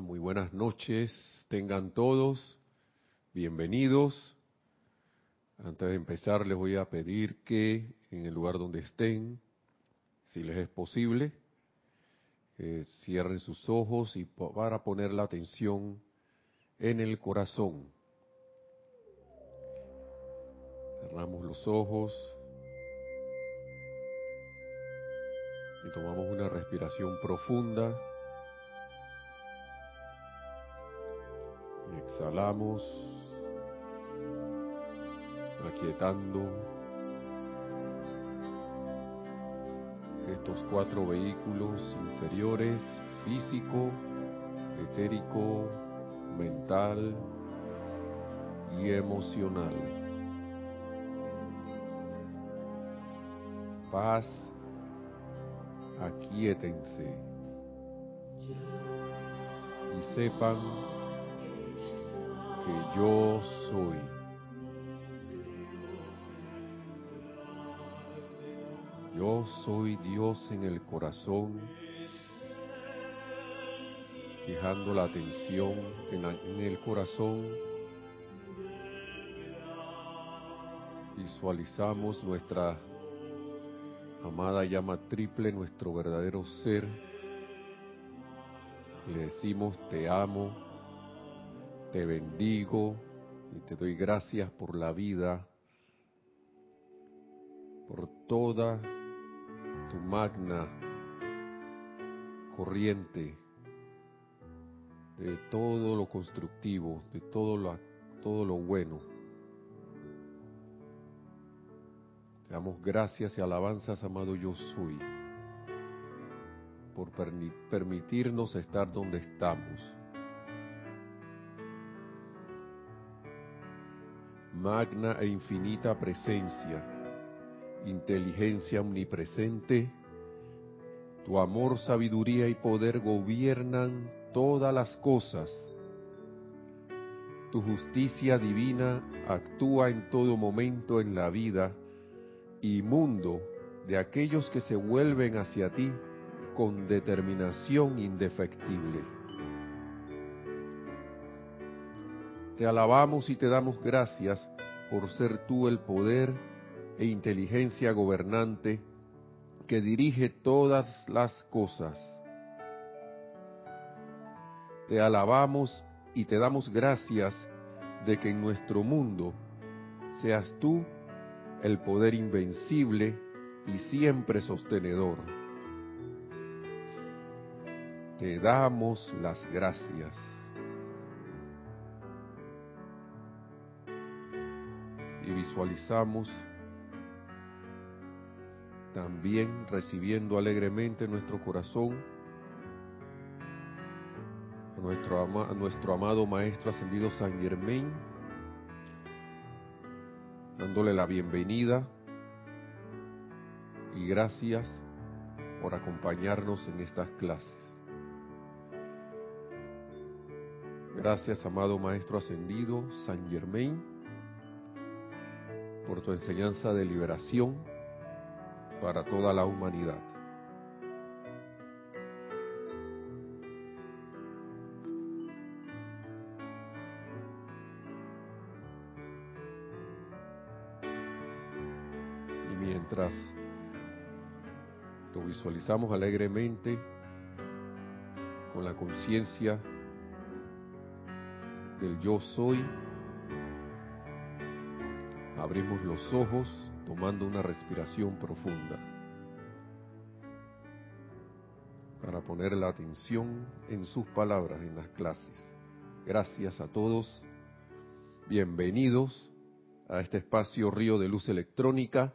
Muy buenas noches. Tengan todos bienvenidos. Antes de empezar les voy a pedir que en el lugar donde estén, si les es posible, eh, cierren sus ojos y para poner la atención en el corazón. Cerramos los ojos y tomamos una respiración profunda. Exhalamos, aquietando estos cuatro vehículos inferiores, físico, etérico, mental y emocional. Paz, aquíétense y sepan que yo soy. Yo soy Dios en el corazón, fijando la atención en, el corazón. Visualizamos nuestra amada llama triple, nuestro verdadero ser. Le decimos, te amo, te bendigo y te doy gracias por la vida, por toda tu magna corriente de todo lo constructivo, de todo lo, todo lo bueno. Te damos gracias y alabanzas, amado yo soy, por permitirnos estar donde estamos. Magna e infinita presencia inteligencia omnipresente, tu amor, sabiduría y poder gobiernan todas las cosas. Tu justicia divina actúa en todo momento en la vida y mundo de aquellos que se vuelven hacia ti con determinación indefectible. Te alabamos y te damos gracias por ser tú el poder e inteligencia gobernante que dirige todas las cosas. Te alabamos y te damos gracias de que en nuestro mundo seas tú el poder invencible y siempre sostenedor. Te damos las gracias. Visualizamos también recibiendo alegremente nuestro corazón a nuestro, nuestro amado Maestro Ascendido San Germain, dándole la bienvenida y gracias por acompañarnos en estas clases. Gracias, amado Maestro Ascendido San Germain, por tu enseñanza de liberación para toda la humanidad. Y mientras lo visualizamos alegremente con la conciencia del yo soy, abrimos los ojos tomando una respiración profunda para poner la atención en sus palabras en las clases. Gracias a todos. Bienvenidos a este espacio Río de Luz Electrónica,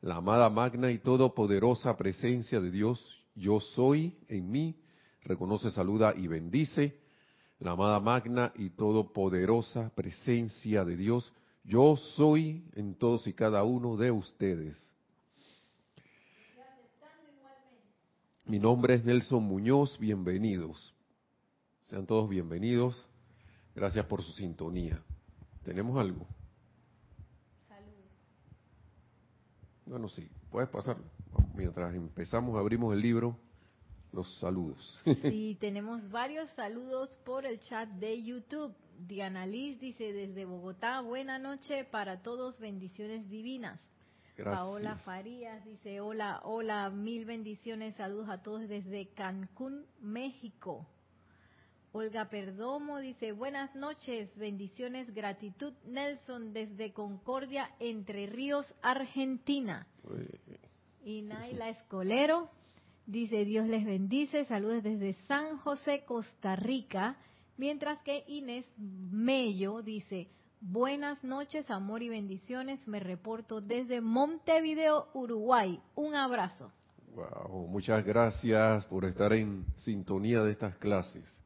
la amada magna y todopoderosa presencia de Dios, yo soy en mí, reconoce, saluda y bendice, la amada magna y todopoderosa presencia de Dios, yo soy en todos y cada uno de ustedes. Mi nombre es Nelson Muñoz, bienvenidos. Sean todos bienvenidos. Gracias por su sintonía. ¿Tenemos algo? Saludos. Bueno, sí, puedes pasar. Mientras empezamos, abrimos el libro, los saludos. Sí, tenemos varios saludos por el chat de YouTube. Diana Liz dice desde Bogotá, buena noche para todos, bendiciones divinas. Gracias. Paola Farías dice, hola, hola, mil bendiciones, saludos a todos desde Cancún, México. Olga Perdomo dice, buenas noches, bendiciones, gratitud. Nelson desde Concordia, Entre Ríos, Argentina. Y Naila Escolero dice, Dios les bendice, saludos desde San José, Costa Rica. Mientras que Inés Mello dice, buenas noches, amor y bendiciones, me reporto desde Montevideo, Uruguay. Un abrazo. Wow, muchas gracias por estar en sintonía de estas clases.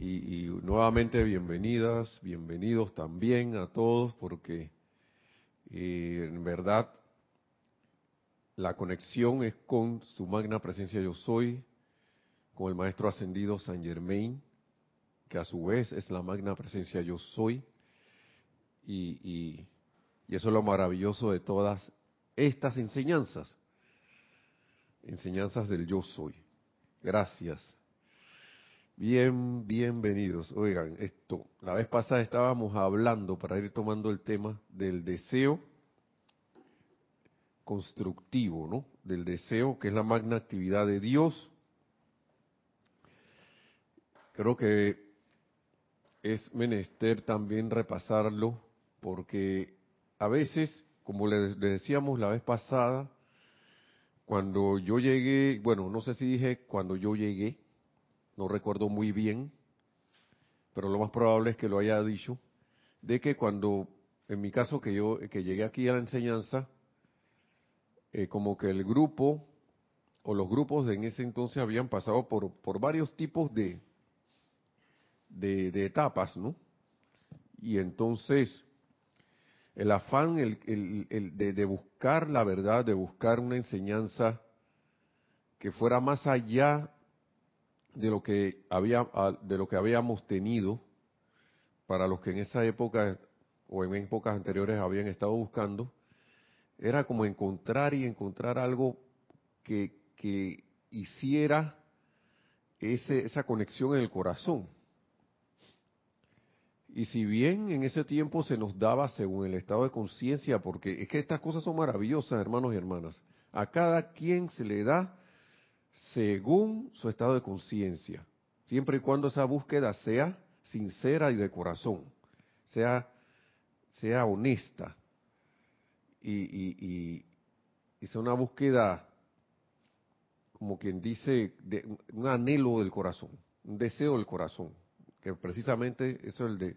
Y, nuevamente bienvenidas, bienvenidos también a todos, porque eh, en verdad la conexión es con su magna presencia yo soy, con el maestro ascendido San Germain, que a su vez es la magna presencia yo soy, y, y, eso es lo maravilloso de todas estas enseñanzas, enseñanzas del yo soy. Gracias. Bien, bienvenidos. Oigan, esto, la vez pasada estábamos hablando, para ir tomando el tema, del deseo constructivo, ¿no? Del deseo, que es la magna actividad de Dios. Creo que es menester también repasarlo, porque a veces, como le, decíamos la vez pasada, cuando yo llegué, bueno, no sé si dije cuando yo llegué, no recuerdo muy bien, pero lo más probable es que lo haya dicho, de que cuando, en mi caso que yo, que llegué aquí a la enseñanza, eh, como que el grupo o los grupos de en ese entonces habían pasado por, por varios tipos de, de, etapas, ¿no? Y entonces, el afán el, el, el de, de, buscar la verdad, de buscar una enseñanza que fuera más allá de lo que había de lo que habíamos tenido para los que en esa época o en épocas anteriores habían estado buscando era como encontrar y encontrar algo que, que hiciera ese, esa conexión en el corazón. Y si bien en ese tiempo se nos daba según el estado de conciencia, porque es que estas cosas son maravillosas, hermanos y hermanas, a cada quien se le da según su estado de conciencia, siempre y cuando esa búsqueda sea sincera y de corazón, sea, sea honesta. Y, y, sea una búsqueda, como quien dice, de, un anhelo del corazón, un deseo del corazón, precisamente eso es el de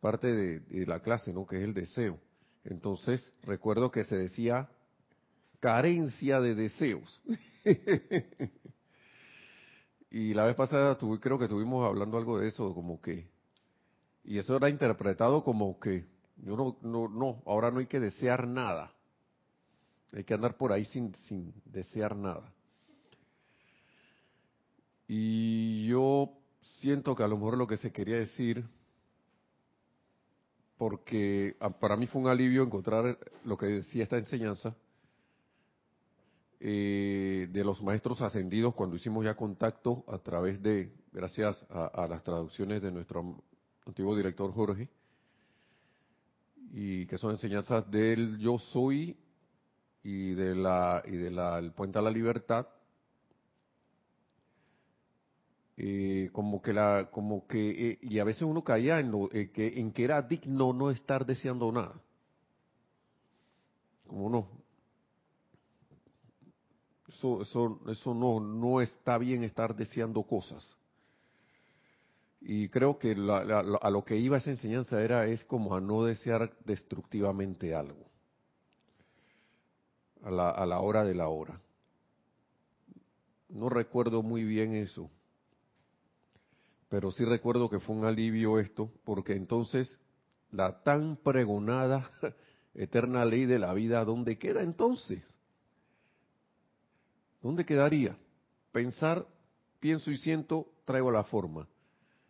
parte de, de la clase, ¿no? Que es el deseo. Entonces, recuerdo que se decía carencia de deseos. y la vez pasada tuve, creo que estuvimos hablando algo de eso, como que, y eso era interpretado como que, yo no, no, no, ahora no hay que desear nada. Hay que andar por ahí sin, sin desear nada. Y yo siento que a lo mejor lo que se quería decir, porque para mí fue un alivio encontrar lo que decía esta enseñanza, eh, de los maestros ascendidos cuando hicimos ya contacto a través de, gracias a, a, las traducciones de nuestro antiguo director Jorge, y que son enseñanzas del yo soy y de la y de la el puente a la libertad eh, como que la como que eh, y a veces uno caía en lo eh, que en que era digno no estar deseando nada como no eso, eso, eso no, no está bien estar deseando cosas. Y creo que la, la, a lo que iba esa enseñanza era es como a no desear destructivamente algo. A la, a la hora de la hora. No recuerdo muy bien eso. Pero sí recuerdo que fue un alivio esto, porque entonces la tan pregonada eterna ley de la vida, ¿dónde queda entonces? ¿Dónde quedaría? Pensar, pienso y siento, traigo la forma.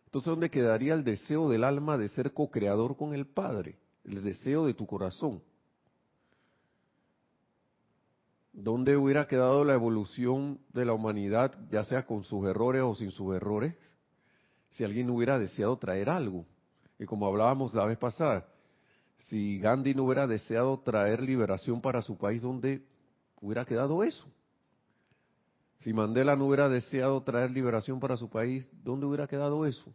Entonces, ¿dónde quedaría el deseo del alma de ser co-creador con el Padre? El deseo de tu corazón. ¿dónde hubiera quedado la evolución de la humanidad, ya sea con sus errores o sin sus errores, si alguien hubiera deseado traer algo? Y como hablábamos la vez pasada, si Gandhi no hubiera deseado traer liberación para su país, ¿dónde hubiera quedado eso? Si Mandela no hubiera deseado traer liberación para su país, ¿dónde hubiera quedado eso?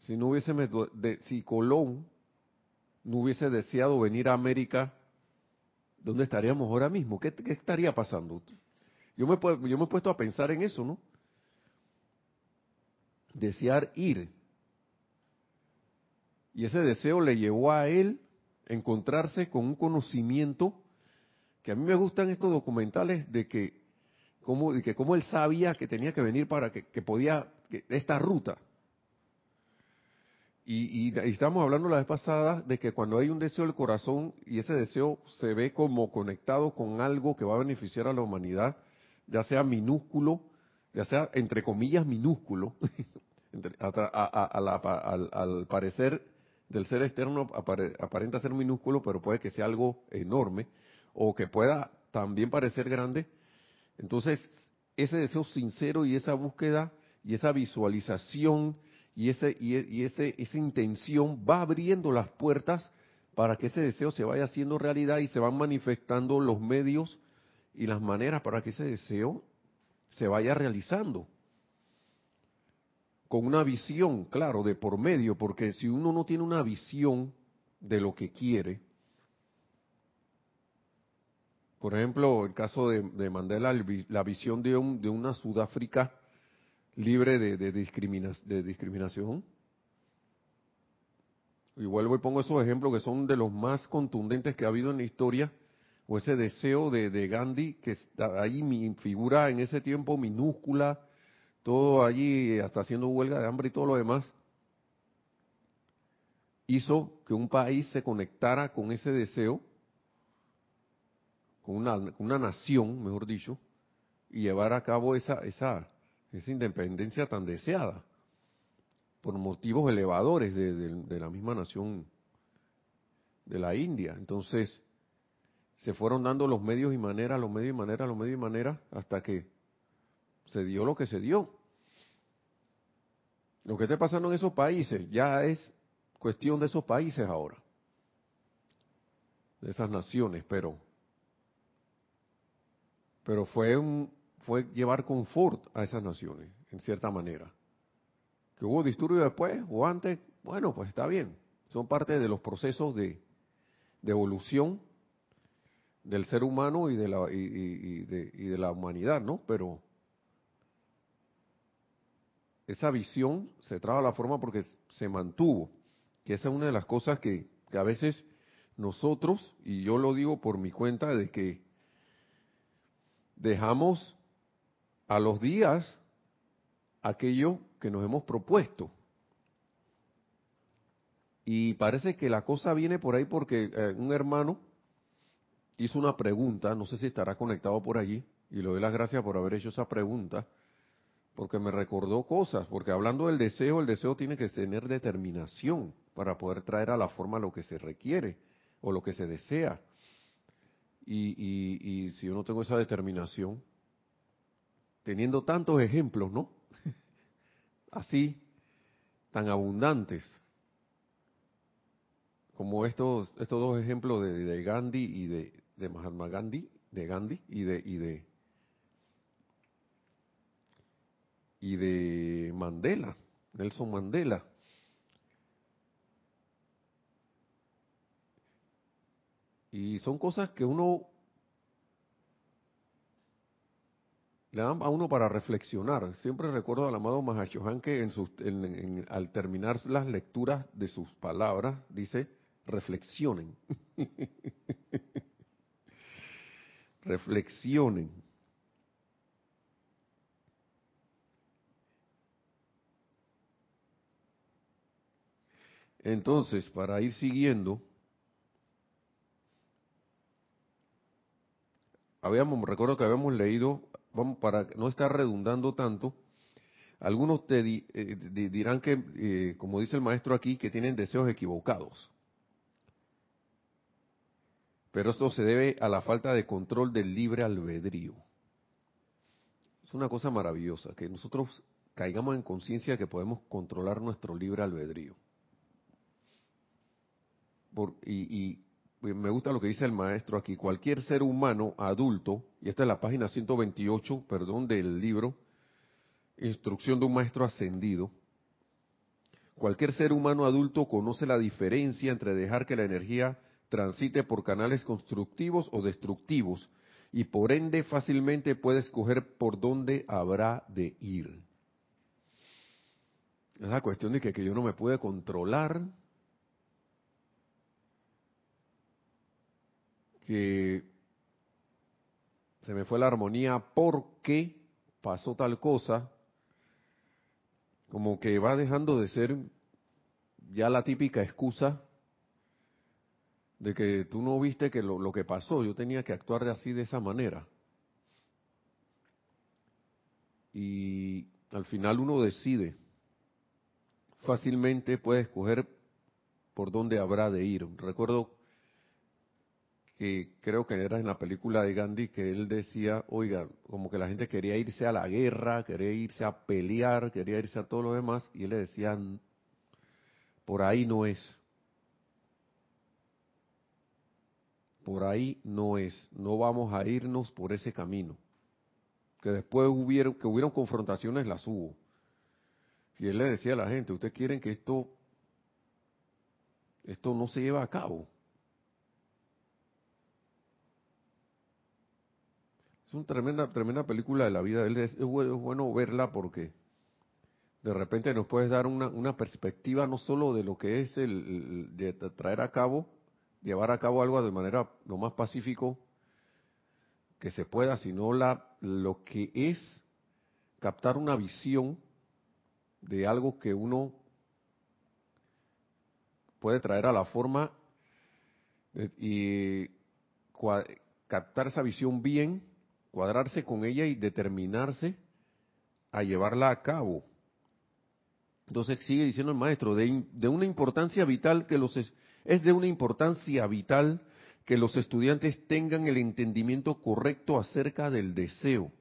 Si no hubiese si Colón no hubiese deseado venir a América, ¿dónde estaríamos ahora mismo? ¿Qué, estaría pasando? Yo me, yo me he puesto a pensar en eso, ¿no? Desear ir. Y ese deseo le llevó a él encontrarse con un conocimiento que a mí me gustan estos documentales de que cómo, de que cómo él sabía que tenía que venir para que, que podía, esta ruta. Y, y, estamos hablando la vez pasada de que cuando hay un deseo del corazón y ese deseo se ve como conectado con algo que va a beneficiar a la humanidad, ya sea minúsculo, ya sea entre comillas minúsculo, al, parecer del ser externo aparenta ser minúsculo, pero puede que sea algo enorme, o que pueda también parecer grande. Entonces, ese deseo sincero y esa búsqueda y esa visualización y, ese, y, ese, esa intención va abriendo las puertas para que ese deseo se vaya haciendo realidad y se van manifestando los medios y las maneras para que ese deseo se vaya realizando. Con una visión, claro, de por medio, porque si uno no tiene una visión de lo que quiere, por ejemplo, el caso de, de Mandela, la visión de, un, de una Sudáfrica libre de, de, de discriminación. Y vuelvo y pongo esos ejemplos que son de los más contundentes que ha habido en la historia, o ese deseo de, de Gandhi, que está ahí mi figura en ese tiempo minúscula, todo allí hasta haciendo huelga de hambre y todo lo demás, hizo que un país se conectara con ese deseo, con una, con una nación, mejor dicho, y llevar a cabo esa, esa, esa independencia tan deseada por motivos elevadores de, la misma nación de la India. Entonces, se fueron dando los medios y maneras, los medios y maneras, los medios y maneras, hasta que se dio lo que se dio. Lo que esté pasando en esos países ya es cuestión de esos países ahora, de esas naciones, pero, pero fue un, fue llevar confort a esas naciones, en cierta manera. Que hubo disturbios después o antes, bueno, pues está bien. Son parte de los procesos de, evolución del ser humano y de, la, y, de, y de la humanidad, ¿no? Pero esa visión se traba la forma porque se mantuvo, que esa es una de las cosas que, que a veces nosotros, y yo lo digo por mi cuenta, de que dejamos a los días aquello que nos hemos propuesto. Y parece que la cosa viene por ahí porque eh, un hermano hizo una pregunta, no sé si estará conectado por allí, y le doy las gracias por haber hecho esa pregunta, porque me recordó cosas, porque hablando del deseo, el deseo tiene que tener determinación para poder traer a la forma lo que se requiere o lo que se desea. Y, y, si yo no tengo esa determinación, teniendo tantos ejemplos, ¿no? Así, tan abundantes, como estos, estos dos ejemplos de, Gandhi y de, de, Mahatma Gandhi, de Gandhi y de, y de y de Mandela, Nelson Mandela. Y son cosas que uno le dan a uno para reflexionar. Siempre recuerdo al amado Mahashohan que en sus, al terminar las lecturas de sus palabras dice, reflexionen. reflexionen. Entonces, para ir siguiendo, habíamos, recuerdo que habíamos leído vamos, para no estar redundando tanto, algunos te eh, dirán que, eh, como dice el maestro aquí, que tienen deseos equivocados. Pero esto se debe a la falta de control del libre albedrío. Es una cosa maravillosa, que nosotros caigamos en conciencia que podemos controlar nuestro libre albedrío. y, me gusta lo que dice el maestro aquí, cualquier ser humano adulto, y esta es la página 128, perdón, del libro, Instrucción de un Maestro Ascendido, cualquier ser humano adulto conoce la diferencia entre dejar que la energía transite por canales constructivos o destructivos, y por ende fácilmente puede escoger por dónde habrá de ir. Esa cuestión de que, yo no me puede controlar, que se me fue la armonía porque pasó tal cosa, como que va dejando de ser ya la típica excusa de que tú no viste que lo, que pasó, yo tenía que actuar de así, de esa manera. Y al final uno decide, fácilmente puede escoger por dónde habrá de ir. Recuerdo que creo que era en la película de Gandhi que él decía, oiga, como que la gente quería irse a la guerra, quería irse a pelear, quería irse a todo lo demás, y él le decía, por ahí no es. Por ahí no es, no vamos a irnos por ese camino. Que después hubieron, que hubieron confrontaciones, las hubo. Y él le decía a la gente, ustedes quieren que esto, esto no se lleve a cabo una tremenda, tremenda película de la vida él. Es, bueno verla porque de repente nos puedes dar una, una perspectiva no solo de lo que es el, de traer a cabo, llevar a cabo algo de manera lo más pacífico que se pueda, sino la, lo que es captar una visión de algo que uno puede traer a la forma eh, y captar esa visión bien cuadrarse con ella y determinarse a llevarla a cabo. Entonces sigue diciendo el maestro, de, de una importancia vital que los es de una importancia vital que los estudiantes tengan el entendimiento correcto acerca del deseo.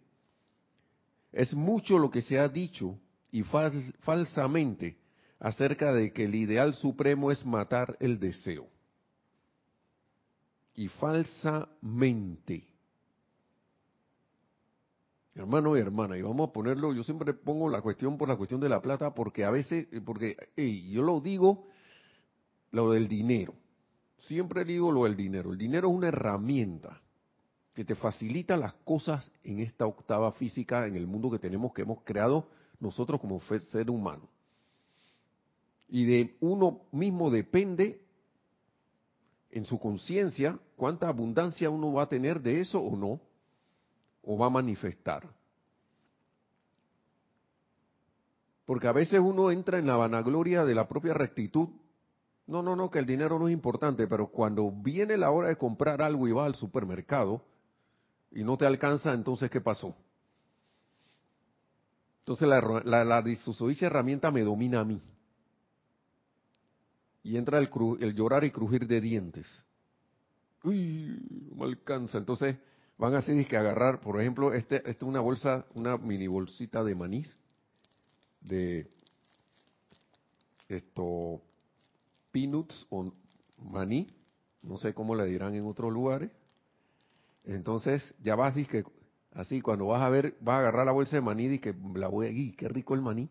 Es mucho lo que se ha dicho y falsamente acerca de que el ideal supremo es matar el deseo. Y falsamente hermano y hermana, y vamos a ponerlo, yo siempre pongo la cuestión por la cuestión de la plata, porque a veces, porque yo lo digo, lo del dinero, siempre digo lo del dinero, el dinero es una herramienta que te facilita las cosas en esta octava física, en el mundo que tenemos, que hemos creado nosotros como ser humano. Y de uno mismo depende en su conciencia cuánta abundancia uno va a tener de eso o no o va a manifestar. Porque a veces uno entra en la vanagloria de la propia rectitud. No, no, no, que el dinero no es importante, pero cuando viene la hora de comprar algo y va al supermercado y no te alcanza, entonces ¿qué pasó? Entonces la, la, herramienta me domina a mí. Y entra el, llorar y crujir de dientes. Uy, no me alcanza. Entonces van así que agarrar, por ejemplo, este, este es una bolsa, una mini bolsita de manís, de esto, peanuts o maní, no sé cómo le dirán en otros lugares. Entonces, ya vas, que así, cuando vas a ver, vas a agarrar la bolsa de maní y que la voy a, qué rico el maní.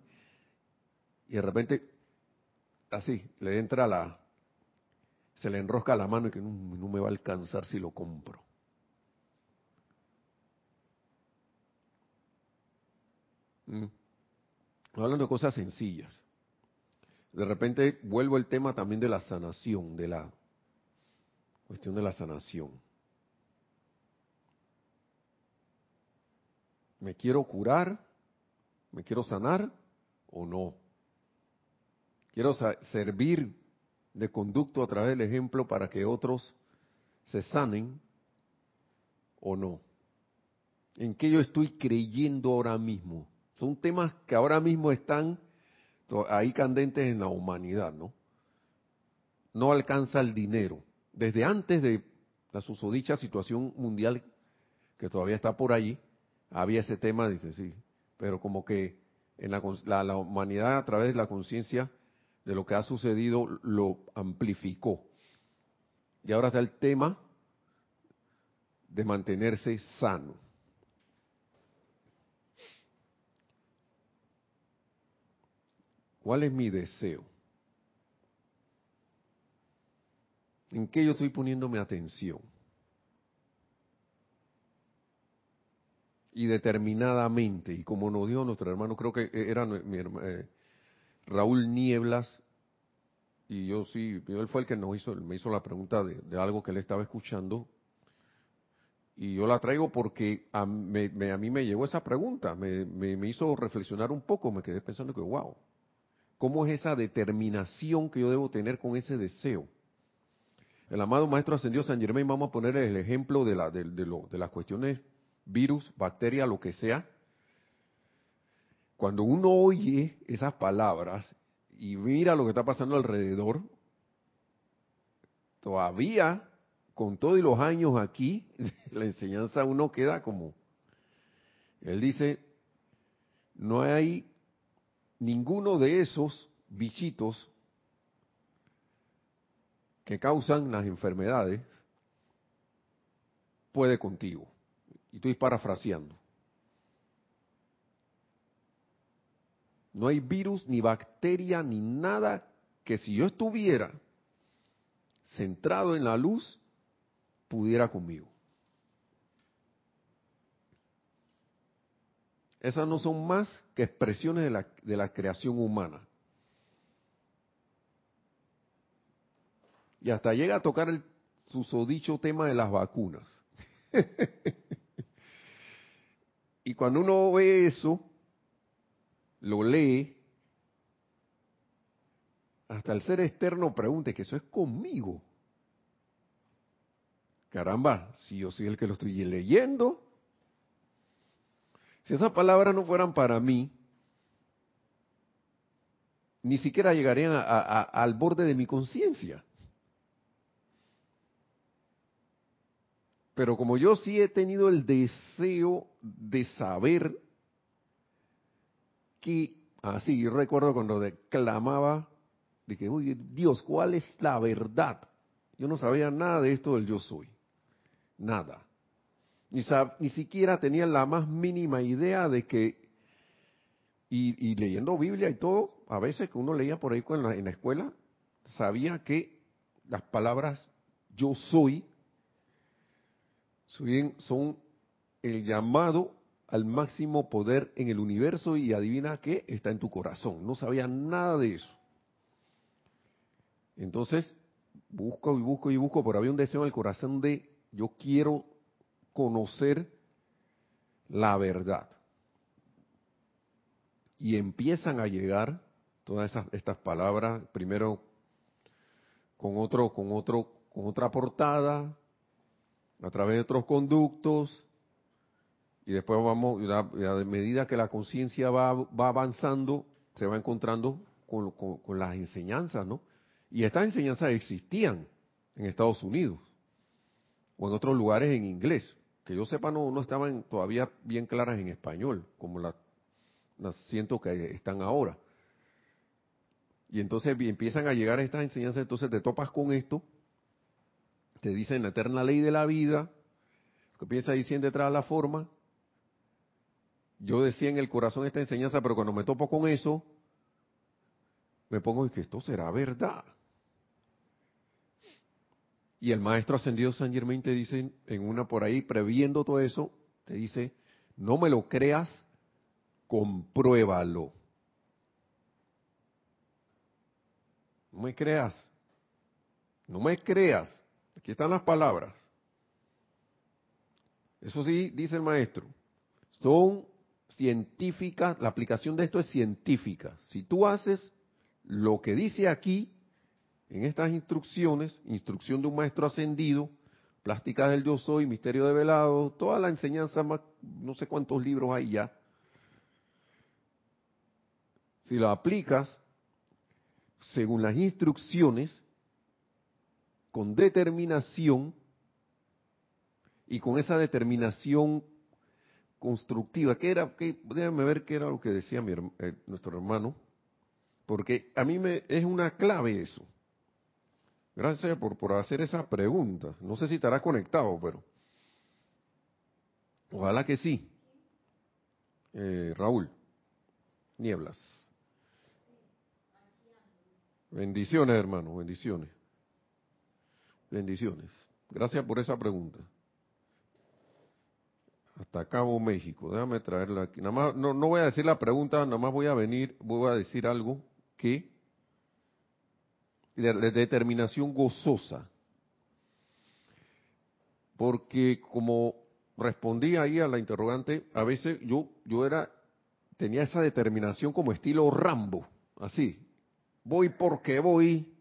Y de repente, así, le entra la, se le enrosca la mano y que no me va a alcanzar si lo compro. Mm. Hablando de cosas sencillas. De repente vuelvo el tema también de la sanación, de la cuestión de la sanación. ¿Me quiero curar? ¿Me quiero sanar o no? Quiero servir de conducto a través del ejemplo para que otros se sanen o no. ¿En qué yo estoy creyendo ahora mismo? Son temas que ahora mismo están ahí candentes en la humanidad, ¿no? No alcanza el dinero. Desde antes de la susodicha situación mundial que todavía está por ahí, había ese tema, dije sí, pero como que en la, la humanidad a través de la conciencia de lo que ha sucedido lo amplificó. Y ahora está el tema de mantenerse sano. ¿Cuál es mi deseo? ¿En qué yo estoy poniéndome atención? Y determinadamente, y como nos dijo nuestro hermano, creo que era mi, eh, Raúl Nieblas, y yo sí, él fue el que nos hizo, me hizo la pregunta de, algo que él estaba escuchando, y yo la traigo porque a, mí me llegó esa pregunta, me, me, hizo reflexionar un poco, me quedé pensando que, wow, ¿cómo es esa determinación que yo debo tener con ese deseo? El amado Maestro Ascendido San Germain, vamos a poner el ejemplo de, la, de, de las cuestiones virus, bacteria, lo que sea. Cuando uno oye esas palabras y mira lo que está pasando alrededor, todavía con todos los años aquí, la enseñanza uno queda como, él dice, no hay ninguno de esos bichitos que causan las enfermedades puede contigo. Y estoy parafraseando. No hay virus, ni bacteria, ni nada que si yo estuviera centrado en la luz, pudiera conmigo. Esas no son más que expresiones de la, de la creación humana. Y hasta llega a tocar el susodicho tema de las vacunas. y cuando uno ve eso, lo lee, hasta el ser externo pregunte que eso es conmigo. Caramba, si yo soy el que lo estoy leyendo, si esas palabras no fueran para mí, ni siquiera llegarían al borde de mi conciencia. Pero como yo sí he tenido el deseo de saber que, así, yo recuerdo cuando declamaba, de que, oye, Dios, ¿cuál es la verdad? Yo no sabía nada de esto del yo soy. Nada. Ni, siquiera tenía la más mínima idea de que, y, leyendo Biblia y todo, a veces que uno leía por ahí en la, en la escuela, sabía que las palabras yo soy son el llamado al máximo poder en el universo y adivina qué, está en tu corazón. No sabía nada de eso. Entonces, busco y busco y busco, pero había un deseo en el corazón de yo quiero conocer la verdad. Y empiezan a llegar todas esas, estas palabras, primero con otro, con otro, con otra portada, a través de otros conductos, y después vamos, a medida que la conciencia va, va, avanzando, se va encontrando con, con, las enseñanzas, ¿no? Y estas enseñanzas existían en Estados Unidos o en otros lugares en inglés. Que yo sepa, no, no estaban todavía bien claras en español, como las, siento que están ahora. Y entonces empiezan a llegar estas enseñanzas, entonces te topas con esto te dicen la eterna ley de la vida, que piensa diciendo detrás de la forma. Yo decía en el corazón esta enseñanza, pero cuando me topo con eso, me pongo y que esto será verdad. Y el maestro ascendido San Germain te dice en una por ahí, previendo todo eso, te dice, no me lo creas, compruébalo. No me creas. No me creas. Aquí están las palabras. Eso sí, dice el maestro, son científicas, la aplicación de esto es científica. Si tú haces lo que dice aquí, en estas instrucciones, instrucción de un maestro ascendido, plástica del yo soy, misterio de velado, toda la enseñanza, no sé cuántos libros hay ya. Si lo aplicas según las instrucciones, con determinación, y con esa determinación constructiva. ¿Qué era? Qué, déjame ver qué era lo que decía mi, eh, nuestro hermano, porque a mí me es una clave eso. Gracias por, por hacer esa pregunta. No sé si estará conectado, pero ojalá que sí. Eh, Raúl, nieblas. Bendiciones, hermano, bendiciones. Bendiciones. Gracias por esa pregunta hasta Cabo México. Déjame traerla aquí. Nada más, no, no voy a decir la pregunta, nada más voy a venir, voy a decir algo que de, determinación gozosa. Porque como respondí ahí a la interrogante, a veces yo, yo era, tenía esa determinación como estilo Rambo, así. Voy porque voy,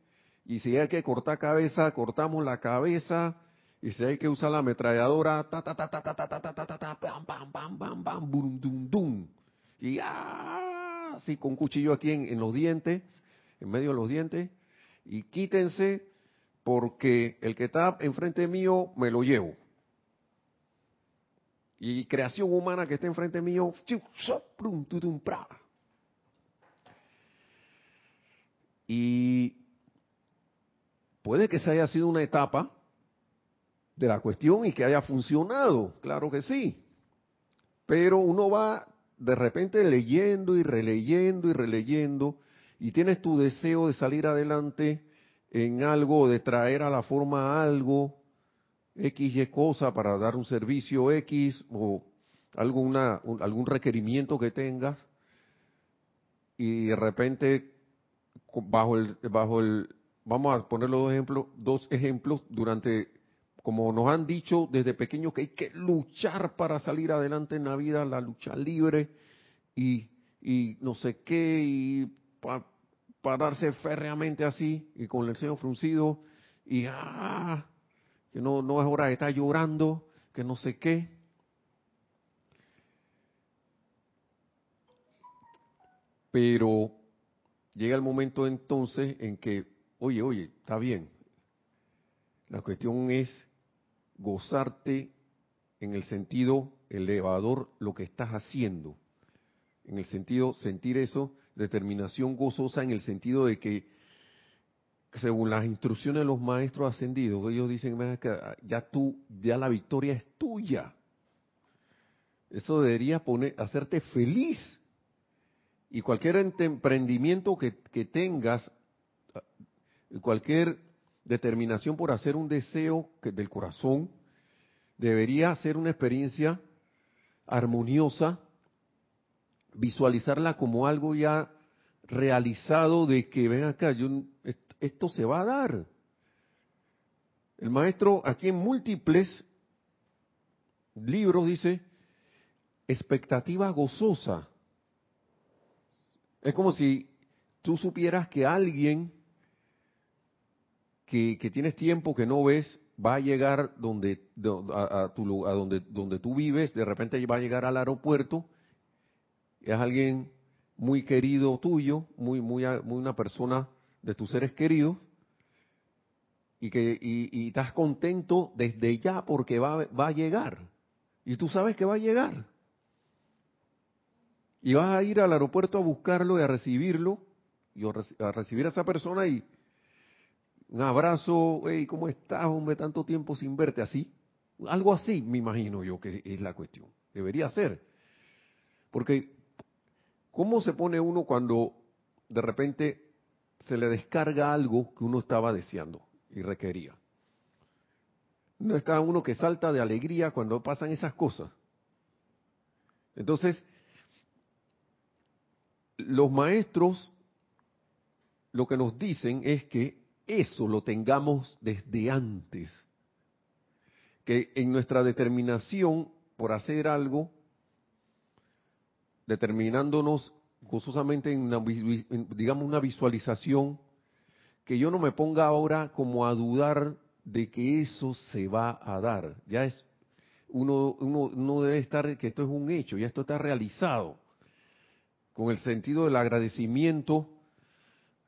y si hay que cortar cabeza, cortamos la cabeza, y si hay que usar la ametralladora, ta ta ta ta ta ta ta ta ta ta ta bam bam bam bam bam bum dum dum. Y ah, así con cuchillo aquí en, en los dientes, en medio de los dientes, y quítense porque el que está enfrente mío me lo llevo. Y creación humana que esté enfrente mío, y puede que se haya sido una etapa de la cuestión y que haya funcionado, claro que sí. Pero uno va de repente leyendo y releyendo y releyendo y tienes tu deseo de salir adelante en algo, de traer a la forma algo, X y cosa para dar un servicio X o algún requerimiento que tengas y de repente bajo el, bajo el, vamos a poner los dos ejemplos, dos ejemplos durante como nos han dicho desde pequeños que hay que luchar para salir adelante en la vida, la lucha libre y, y no sé qué, y pararse férreamente así y con el seno fruncido y ah, que no, no es hora de estar llorando, que no sé qué. Pero llega el momento entonces en que, oye, oye, está bien. La cuestión es gozarte en el sentido elevador lo que estás haciendo. En el sentido, sentir eso, determinación gozosa en el sentido de que, según las instrucciones de los maestros ascendidos, ellos dicen, ya tú, ya la victoria es tuya. Eso debería poner, hacerte feliz. Y cualquier emprendimiento que, que tengas, cualquier determinación por hacer un deseo del corazón, debería ser una experiencia armoniosa, visualizarla como algo ya realizado de que ven acá, yo, esto se va a dar. El maestro aquí en múltiples libros dice expectativa gozosa. Es como si tú supieras que alguien que, tienes tiempo que no ves va a llegar donde a, tu, a donde donde tú vives de repente va a llegar al aeropuerto es alguien muy querido tuyo muy muy una persona de tus seres queridos y que y, estás contento desde ya porque va, va a llegar y tú sabes que va a llegar y vas a ir al aeropuerto a buscarlo y a recibirlo y a recibir a esa persona y un abrazo, hey, ¿cómo estás, hombre? Tanto tiempo sin verte, así. Algo así, me imagino yo que es la cuestión. Debería ser. Porque, ¿cómo se pone uno cuando de repente se le descarga algo que uno estaba deseando y requería? No está uno que salta de alegría cuando pasan esas cosas. Entonces, los maestros lo que nos dicen es que eso lo tengamos desde antes. Que en nuestra determinación por hacer algo, determinándonos gozosamente en, una, digamos, una visualización, que yo no me ponga ahora como a dudar de que eso se va a dar. Ya es, uno, uno no debe estar, que esto es un hecho, ya esto está realizado, con el sentido del agradecimiento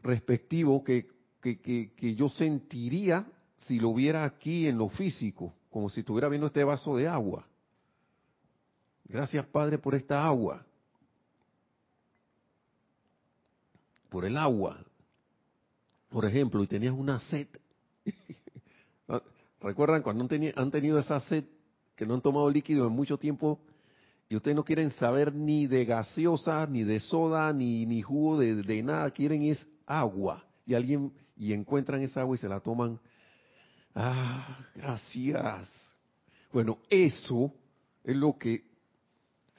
respectivo que que, yo sentiría si lo viera aquí en lo físico, como si estuviera viendo este vaso de agua. Gracias, Padre, por esta agua. Por el agua. Por ejemplo, y tenías una sed. ¿Recuerdan cuando han tenido esa sed que no han tomado líquido en mucho tiempo y ustedes no quieren saber ni de gaseosa, ni de soda, ni, ni jugo de, de nada, quieren es agua. Y alguien, y encuentran esa agua y se la toman. Ah, gracias. Bueno, eso es lo que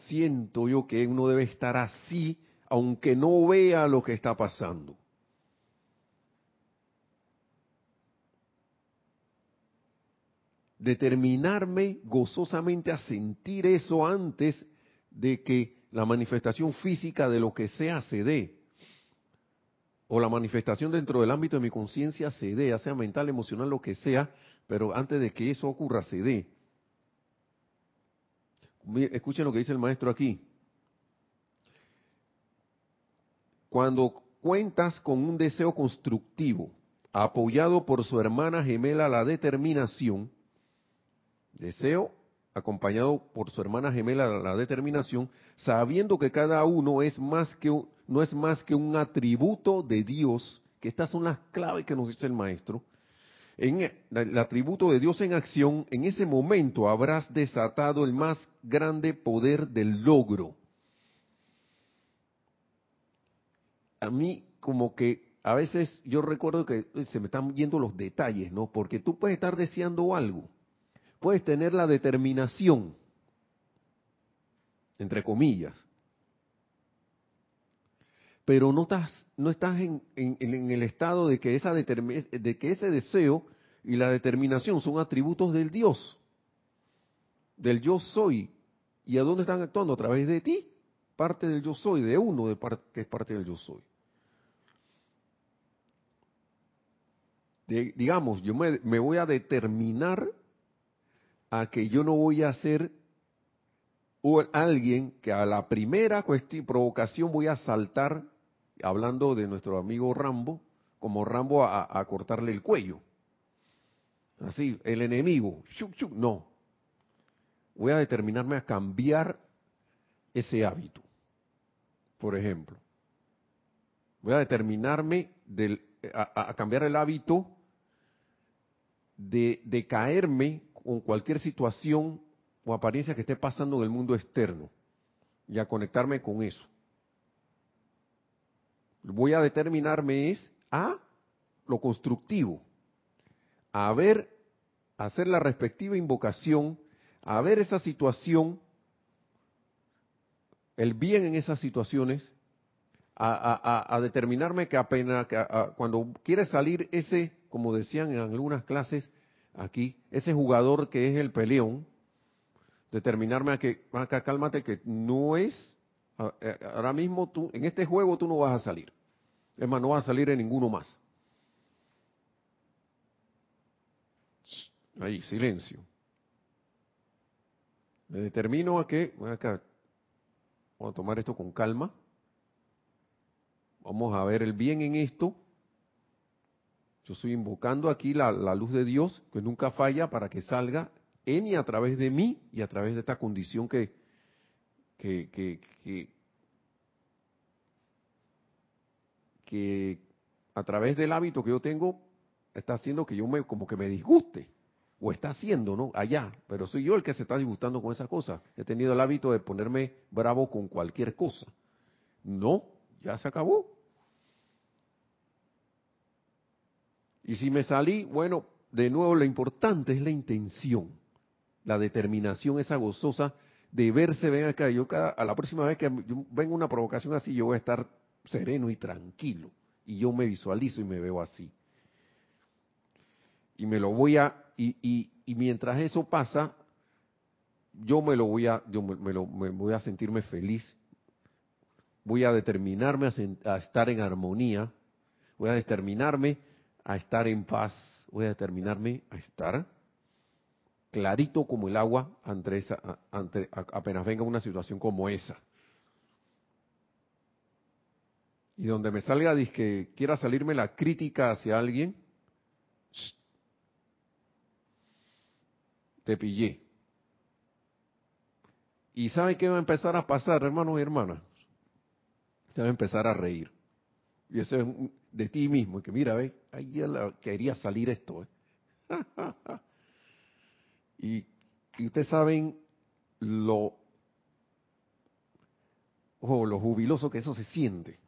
siento yo que uno debe estar así, aunque no vea lo que está pasando. Determinarme gozosamente a sentir eso antes de que la manifestación física de lo que sea se dé o la manifestación dentro del ámbito de mi conciencia se dé, ya sea mental, emocional, lo que sea, pero antes de que eso ocurra se dé. Escuchen lo que dice el maestro aquí. Cuando cuentas con un deseo constructivo, apoyado por su hermana gemela la determinación, deseo acompañado por su hermana gemela la determinación, sabiendo que cada uno es más que un, no es más que un atributo de Dios, que estas son las claves que nos dice el maestro, en el atributo de Dios en acción, en ese momento habrás desatado el más grande poder del logro. A mí como que a veces yo recuerdo que se me están yendo los detalles, ¿no? Porque tú puedes estar deseando algo, puedes tener la determinación, entre comillas, pero no estás, no estás en, el estado de que, esa de que ese deseo y la determinación son atributos del Dios, del yo soy. ¿Y a dónde están actuando? A través de ti, parte del yo soy, de uno de que es parte del yo soy. Digamos, yo me, voy a determinar a que yo no voy a ser alguien que a la primera provocación voy a saltar hablando de nuestro amigo Rambo, como Rambo a, cortarle el cuello. Así, el enemigo, no. Voy a determinarme a cambiar ese hábito, por ejemplo. Voy a determinarme a, cambiar el hábito de, caerme con cualquier situación o apariencia que esté pasando en el mundo externo y a conectarme con eso. Voy a determinarme es a lo constructivo, a ver, hacer la respectiva invocación, a ver esa situación, el bien en esas situaciones, a, determinarme que apenas, cuando quiere salir ese, como decían en algunas clases aquí, ese jugador que es el peleón, determinarme a que, acá cálmate, que no es ahora mismo tú, en este juego tú no vas a salir. Es más, no vas a salir en ninguno más. Ahí, silencio. Me determino a que, acá, vamos a tomar esto con calma. Vamos a ver el bien en esto. Yo estoy invocando aquí la, luz de Dios, que nunca falla, para que salga en y a través de mí y a través de esta condición que, que, que, a través del hábito que yo tengo está haciendo que yo me como que me disguste o está haciendo, ¿no? Allá, pero soy yo el que se está disgustando con esa cosa. He tenido el hábito de ponerme bravo con cualquier cosa. No, ya se acabó. Y si me salí, bueno, de nuevo lo importante es la intención, la determinación esa gozosa de verse, ven acá, yo cada, a la próxima vez que venga una provocación así, yo voy a estar sereno y tranquilo. Y yo me visualizo y me veo así. Y me lo voy a, y, y, mientras eso pasa, yo me lo voy a, yo me, lo, me voy a sentirme feliz. Voy a determinarme a, a estar en armonía. Voy a determinarme a estar en paz. Voy a determinarme a estar clarito como el agua ante esa, apenas venga una situación como esa. Y donde me salga que quiera salirme la crítica hacia alguien, te pillé. ¿Y sabe qué va a empezar a pasar, hermanos y hermanas? Te va a empezar a reír. Y eso es de ti mismo, que mira, ve, ahí ya quería salir esto. ¿eh? y, y ustedes saben lo, oh, lo jubiloso que eso se siente.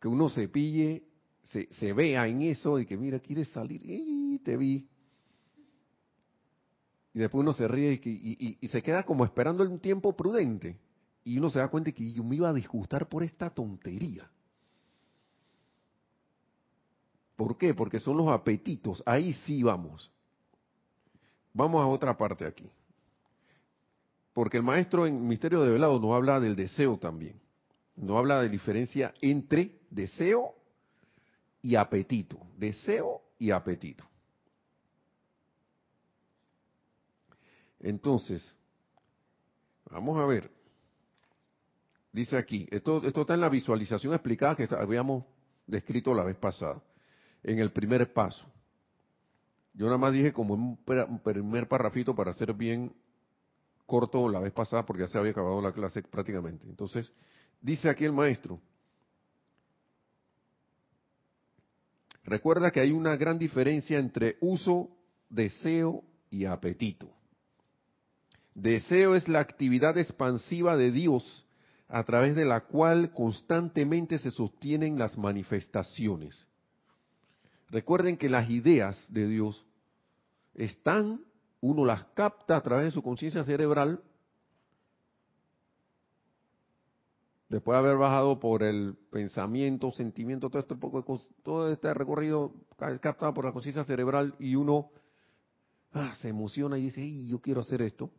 Que uno se pille, se, se vea en eso y que mira, quieres salir, y te vi. Y después uno se ríe y, y, se queda como esperando un tiempo prudente. Y uno se da cuenta que yo me iba a disgustar por esta tontería. ¿Por qué? Porque son los apetitos. Ahí sí vamos. Vamos a otra parte aquí. Porque el maestro en Misterio de Velado nos habla del deseo también. No habla de diferencia entre deseo y apetito. Deseo y apetito. Entonces, vamos a ver. Dice aquí, esto, esto está en la visualización explicada que habíamos descrito la vez pasada, en el primer paso. Yo nada más dije como un primer parrafito para hacer bien corto la vez pasada porque ya se había acabado la clase prácticamente. Entonces, dice aquí el maestro, recuerda que hay una gran diferencia entre uso, deseo y apetito. Deseo es la actividad expansiva de Dios a través de la cual constantemente se sostienen las manifestaciones. Recuerden que las ideas de Dios están, uno las capta a través de su conciencia cerebral, después de haber bajado por el pensamiento, sentimiento, todo este, poco, todo este recorrido captado por la conciencia cerebral y uno ah, se emociona y dice, yo quiero hacer esto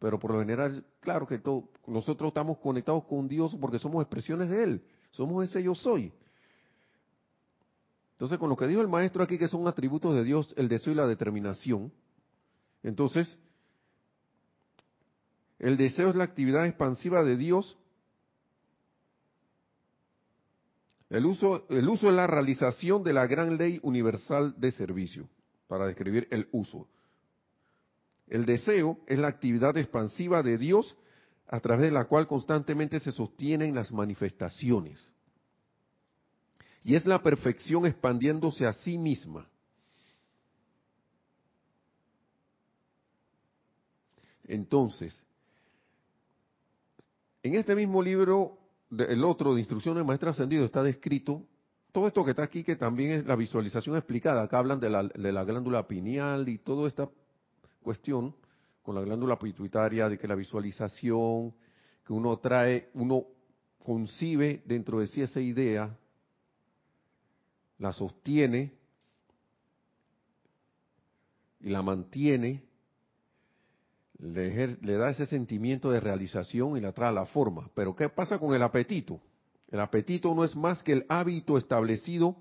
pero por lo general, claro que todo, nosotros estamos conectados con Dios porque somos expresiones de Él, somos ese yo soy. Entonces, con lo que dijo el maestro aquí, que son atributos de Dios, el deseo y la determinación, entonces, el deseo es la actividad expansiva de Dios, el uso, el uso es la realización de la gran ley universal de servicio, para describir el uso. El deseo es la actividad expansiva de Dios a través de la cual constantemente se sostienen las manifestaciones. Y es la perfección expandiéndose a sí misma. Entonces, en este mismo libro, el otro de Instrucciones Maestro Ascendido, está descrito todo esto que está aquí, que también es la visualización explicada. Acá hablan de la, de la glándula pineal y toda esta cuestión con la glándula pituitaria de que la visualización que uno trae, uno concibe dentro de sí esa idea, la sostiene y la mantiene, le, da ese sentimiento de realización y la trae a la forma. Pero ¿qué pasa con el apetito? El apetito no es más que el hábito establecido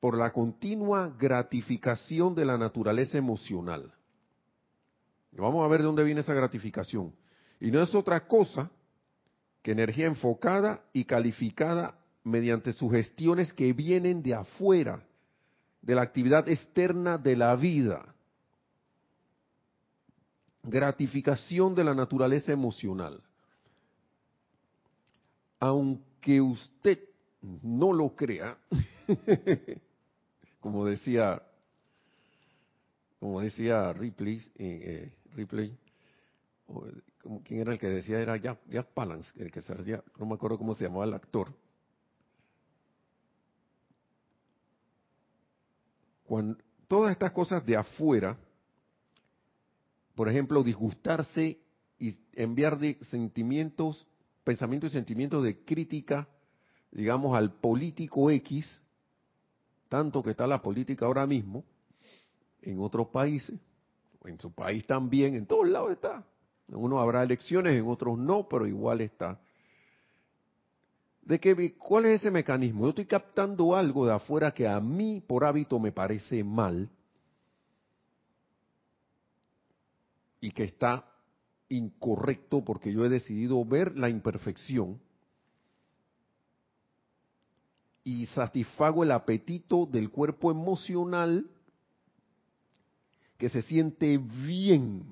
por la continua gratificación de la naturaleza emocional. Vamos a ver de dónde viene esa gratificación. Y no es otra cosa que energía enfocada y calificada mediante sugestiones que vienen de afuera, de la actividad externa de la vida. Gratificación de la naturaleza emocional. Aunque usted no lo crea, como decía, como decía Ripley, eh, eh. ¿Quién era el que decía? Era Jack, Palance, el que se no me acuerdo cómo se llamaba el actor. Cuando todas estas cosas de afuera, por ejemplo, disgustarse y enviar de sentimientos, pensamientos y sentimientos de crítica, digamos, al político X, tanto que está la política ahora mismo, en otros países, en su país también, en todos lados está. En unos habrá elecciones, en otros no, pero igual está. De que, ¿Cuál es ese mecanismo? Yo estoy captando algo de afuera que a mí por hábito me parece mal y que está incorrecto porque yo he decidido ver la imperfección y satisfago el apetito del cuerpo emocional que se siente bien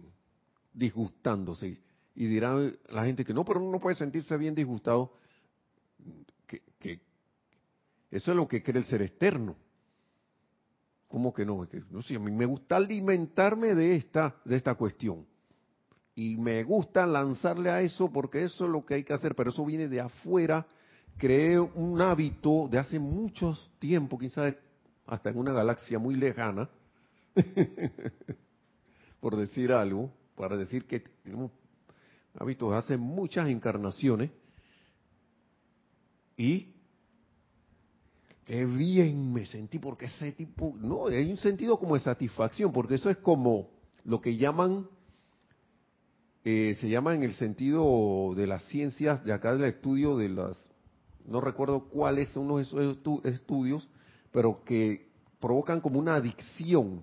disgustándose. Y dirá la gente que no, pero uno no puede sentirse bien disgustado. Eso es lo que cree el ser externo. ¿Cómo que no? No sé, a mí me gusta alimentarme de esta, de esta cuestión. Y me gusta lanzarle a eso porque eso es lo que hay que hacer, pero eso viene de afuera. Creé un hábito de hace muchos tiempo, quizás hasta en una galaxia muy lejana, por decir algo, para decir que tenemos hábitos de hace muchas encarnaciones, y qué bien me sentí porque ese tipo, no, hay un sentido como de satisfacción, porque eso es como lo que llaman, eh, se llama en el sentido de las ciencias, de acá del estudio de las, no recuerdo cuáles son unos esos estudios, pero que provocan como una adicción.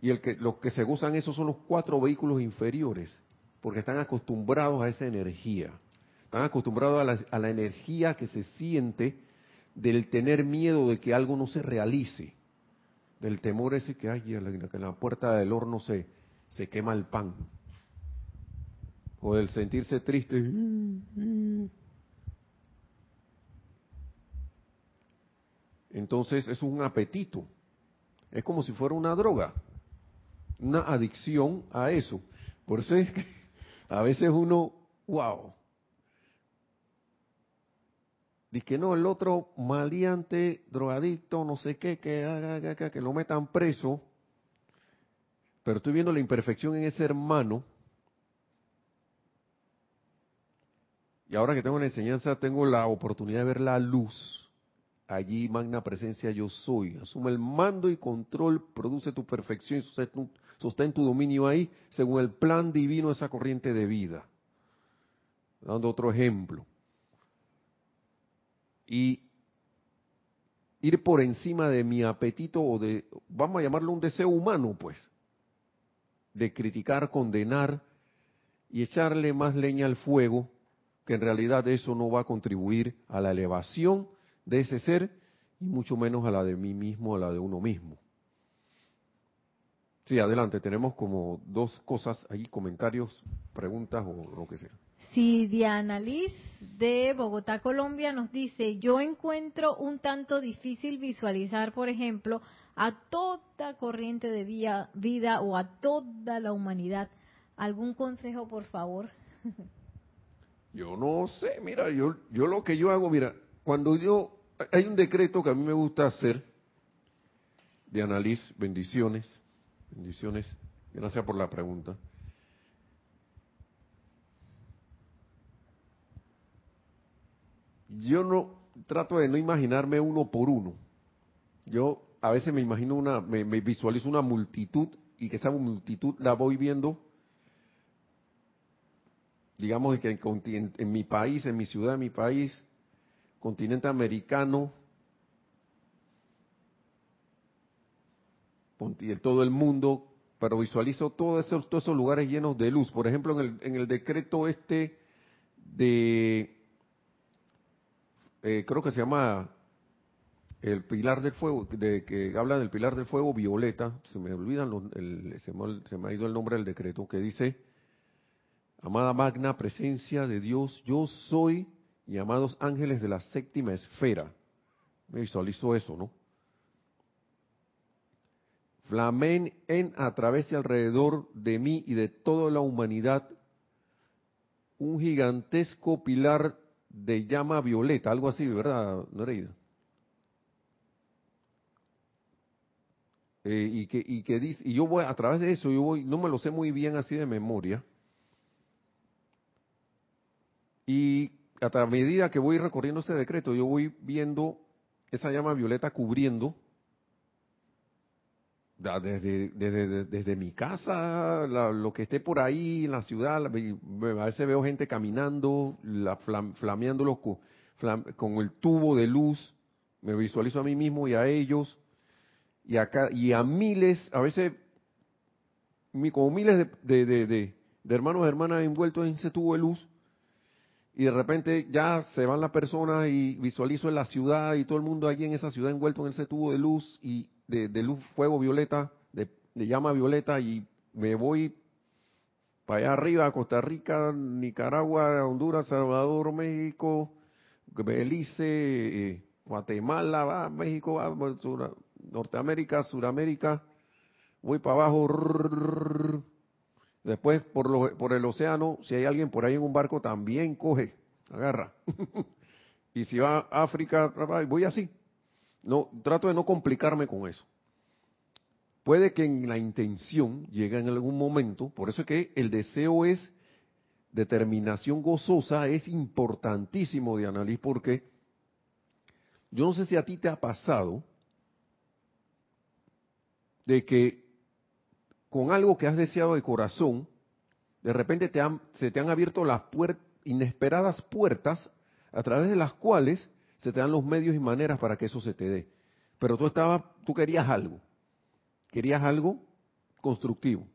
Y el que, los que se gozan esos son los cuatro vehículos inferiores, porque están acostumbrados a esa energía. Están acostumbrados a la energía que se siente del tener miedo de que algo no se realice, del temor ese que hay en la puerta del horno se, se quema el pan, o del sentirse triste. Entonces es un apetito, es como si fuera una droga, una adicción a eso. Por eso es que a veces uno, wow, Dice que no, el otro maleante, drogadicto, no sé qué, que, que, que lo metan preso. Pero estoy viendo la imperfección en ese hermano. Y ahora que tengo la enseñanza, tengo la oportunidad de ver la luz. Allí, magna presencia, yo soy. Asume el mando y control, produce tu perfección y sostén tu dominio ahí, según el plan divino esa corriente de vida. Dando otro ejemplo y ir por encima de mi apetito o de, vamos a llamarlo un deseo humano, pues, de criticar, condenar y echarle más leña al fuego, que en realidad eso no va a contribuir a la elevación de ese ser y mucho menos a la de mí mismo, a la de uno mismo. Sí, adelante, tenemos como dos cosas ahí, comentarios, preguntas o lo que sea. Si Diana Liz de Bogotá, Colombia, nos dice, yo encuentro un tanto difícil visualizar, por ejemplo, a toda corriente de vida o a toda la humanidad. ¿Algún consejo, por favor? Yo no sé, mira, yo, yo lo que yo hago, mira, cuando yo, hay un decreto que a mí me gusta hacer, Diana Liz, bendiciones, bendiciones, gracias por la pregunta. Yo no trato de no imaginarme uno por uno. Yo a veces me imagino una, me, visualizo una multitud y que esa multitud la voy viendo, digamos que en, en, mi país, en mi ciudad, en mi país, continente americano, todo el mundo, pero visualizo todos esos, todos esos lugares llenos de luz. Por ejemplo, en el, en el decreto este de eh, creo que se llama el pilar del fuego, de que habla del pilar del fuego violeta, se me olvidan, se, me, ha ido el nombre del decreto, que dice, amada magna presencia de Dios, yo soy, y amados ángeles de la séptima esfera. Me visualizo eso, ¿no? Flamen en a través y alrededor de mí y de toda la humanidad un gigantesco pilar de llama violeta, algo así, ¿verdad, Nereida? Eh, y que y que dice y yo voy a través de eso yo voy no me lo sé muy bien así de memoria y a medida que voy recorriendo ese decreto yo voy viendo esa llama violeta cubriendo desde, desde, mi casa, lo que esté por ahí en la ciudad, a veces veo gente caminando, la, flameándolo con, con, el tubo de luz, me visualizo a mí mismo y a ellos, y, acá, y a miles, a veces como miles de, de, de, hermanos y hermanas envueltos en ese tubo de luz, y de repente ya se van las personas y visualizo en la ciudad y todo el mundo allí en esa ciudad envuelto en ese tubo de luz y de, luz, fuego violeta, de llama violeta y me voy para allá arriba, Costa Rica, Nicaragua, Honduras, Salvador, México, Belice, eh, Guatemala, va, México, va, Norteamérica, Suramérica, voy para abajo, después por, por el océano, si hay alguien por ahí en un barco, también coge, agarra. y si va a África, voy así. No, trato de no complicarme con eso. Puede que en la intención llegue en algún momento, por eso es que el deseo es determinación gozosa, es importantísimo, de análisis, porque yo no sé si a ti te ha pasado de que con algo que has deseado de corazón, de repente te han, se te han abierto las inesperadas puertas a través de las cuales se te dan los medios y maneras para que eso se te dé. Pero tú estabas, tú querías algo, querías algo constructivo.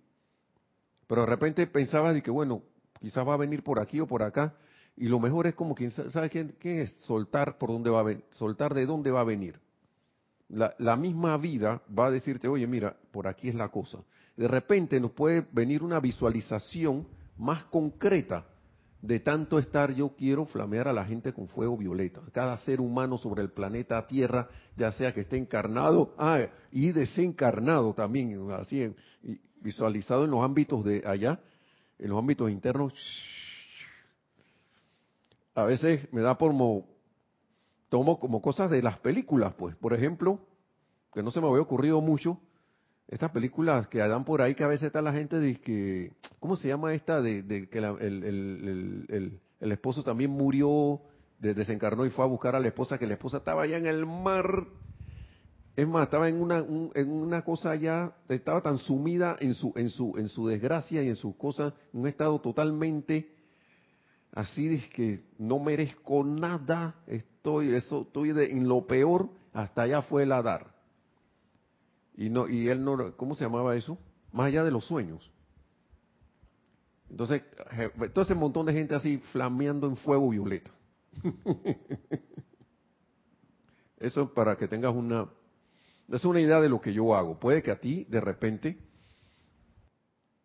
Pero de repente pensabas de que, bueno, quizás va a venir por aquí o por acá, y lo mejor es como quien sabe quién, es soltar por dónde va a venir, soltar de dónde va a venir. La, la, misma vida va a decirte, oye, mira, por aquí es la cosa. De repente nos puede venir una visualización más concreta de tanto estar yo quiero flamear a la gente con fuego violeta. Cada ser humano sobre el planeta Tierra, ya sea que esté encarnado ah, y desencarnado también, así visualizado en los ámbitos de allá, en los ámbitos internos, a veces me da por tomo como cosas de las películas, pues, por ejemplo, que no se me había ocurrido mucho, estas películas que dan por ahí que a veces está la gente de que, ¿cómo se llama esta? De, que el, esposo también murió, desencarnó y fue a buscar a la esposa, que la esposa estaba allá en el mar. Es más, estaba en una, en una cosa allá, estaba tan sumida en su, en su, en su desgracia y en sus cosas, un estado totalmente así es que no merezco nada, estoy, eso, estoy de, en lo peor, hasta allá fue el dar. Y no, y él no, ¿cómo se llamaba eso? Más allá de los sueños. Entonces, todo ese montón de gente así flameando en fuego violeta. Eso es para que tengas una, es una idea de lo que yo hago. Puede que a ti, de repente,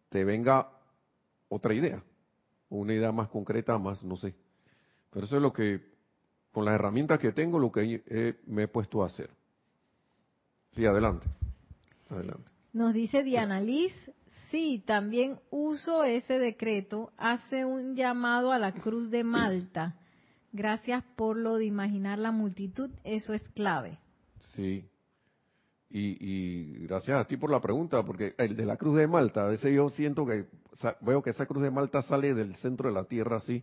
te venga otra idea una idea más concreta, más, no sé. Pero eso es lo que, con las herramientas que tengo, lo que me he puesto a hacer. Sí, adelante. Adelante. Nos dice Diana Liz, sí, también uso ese decreto, hace un llamado a la cruz de Malta. Gracias por lo de imaginar la multitud, eso es clave. Sí, y, gracias a ti por la pregunta, porque el de la Cruz de Malta, a veces yo siento que veo que esa Cruz de Malta sale del centro de la Tierra así,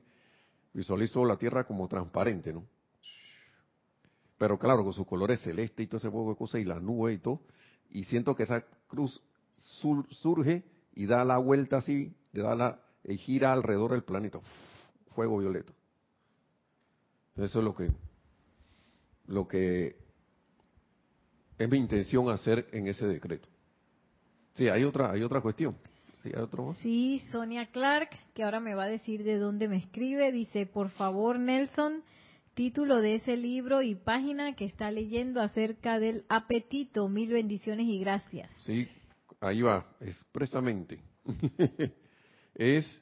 visualizo la Tierra como transparente, ¿no? Pero claro, con sus colores celestes y todo ese juego de cosas y la nube y todo, y siento que esa cruz surge y da la vuelta así, da la, y gira alrededor del planeta, fuego violeta. Eso es lo que, lo que es mi intención hacer en ese decreto. Sí, hay otra, hay otra cuestión. Sí, hay otro sí, Sonia Clark, que ahora me va a decir de dónde me escribe, dice, por favor, Nelson, título de ese libro y página que está leyendo acerca del apetito. Mil bendiciones y gracias. Sí, ahí va, expresamente. es,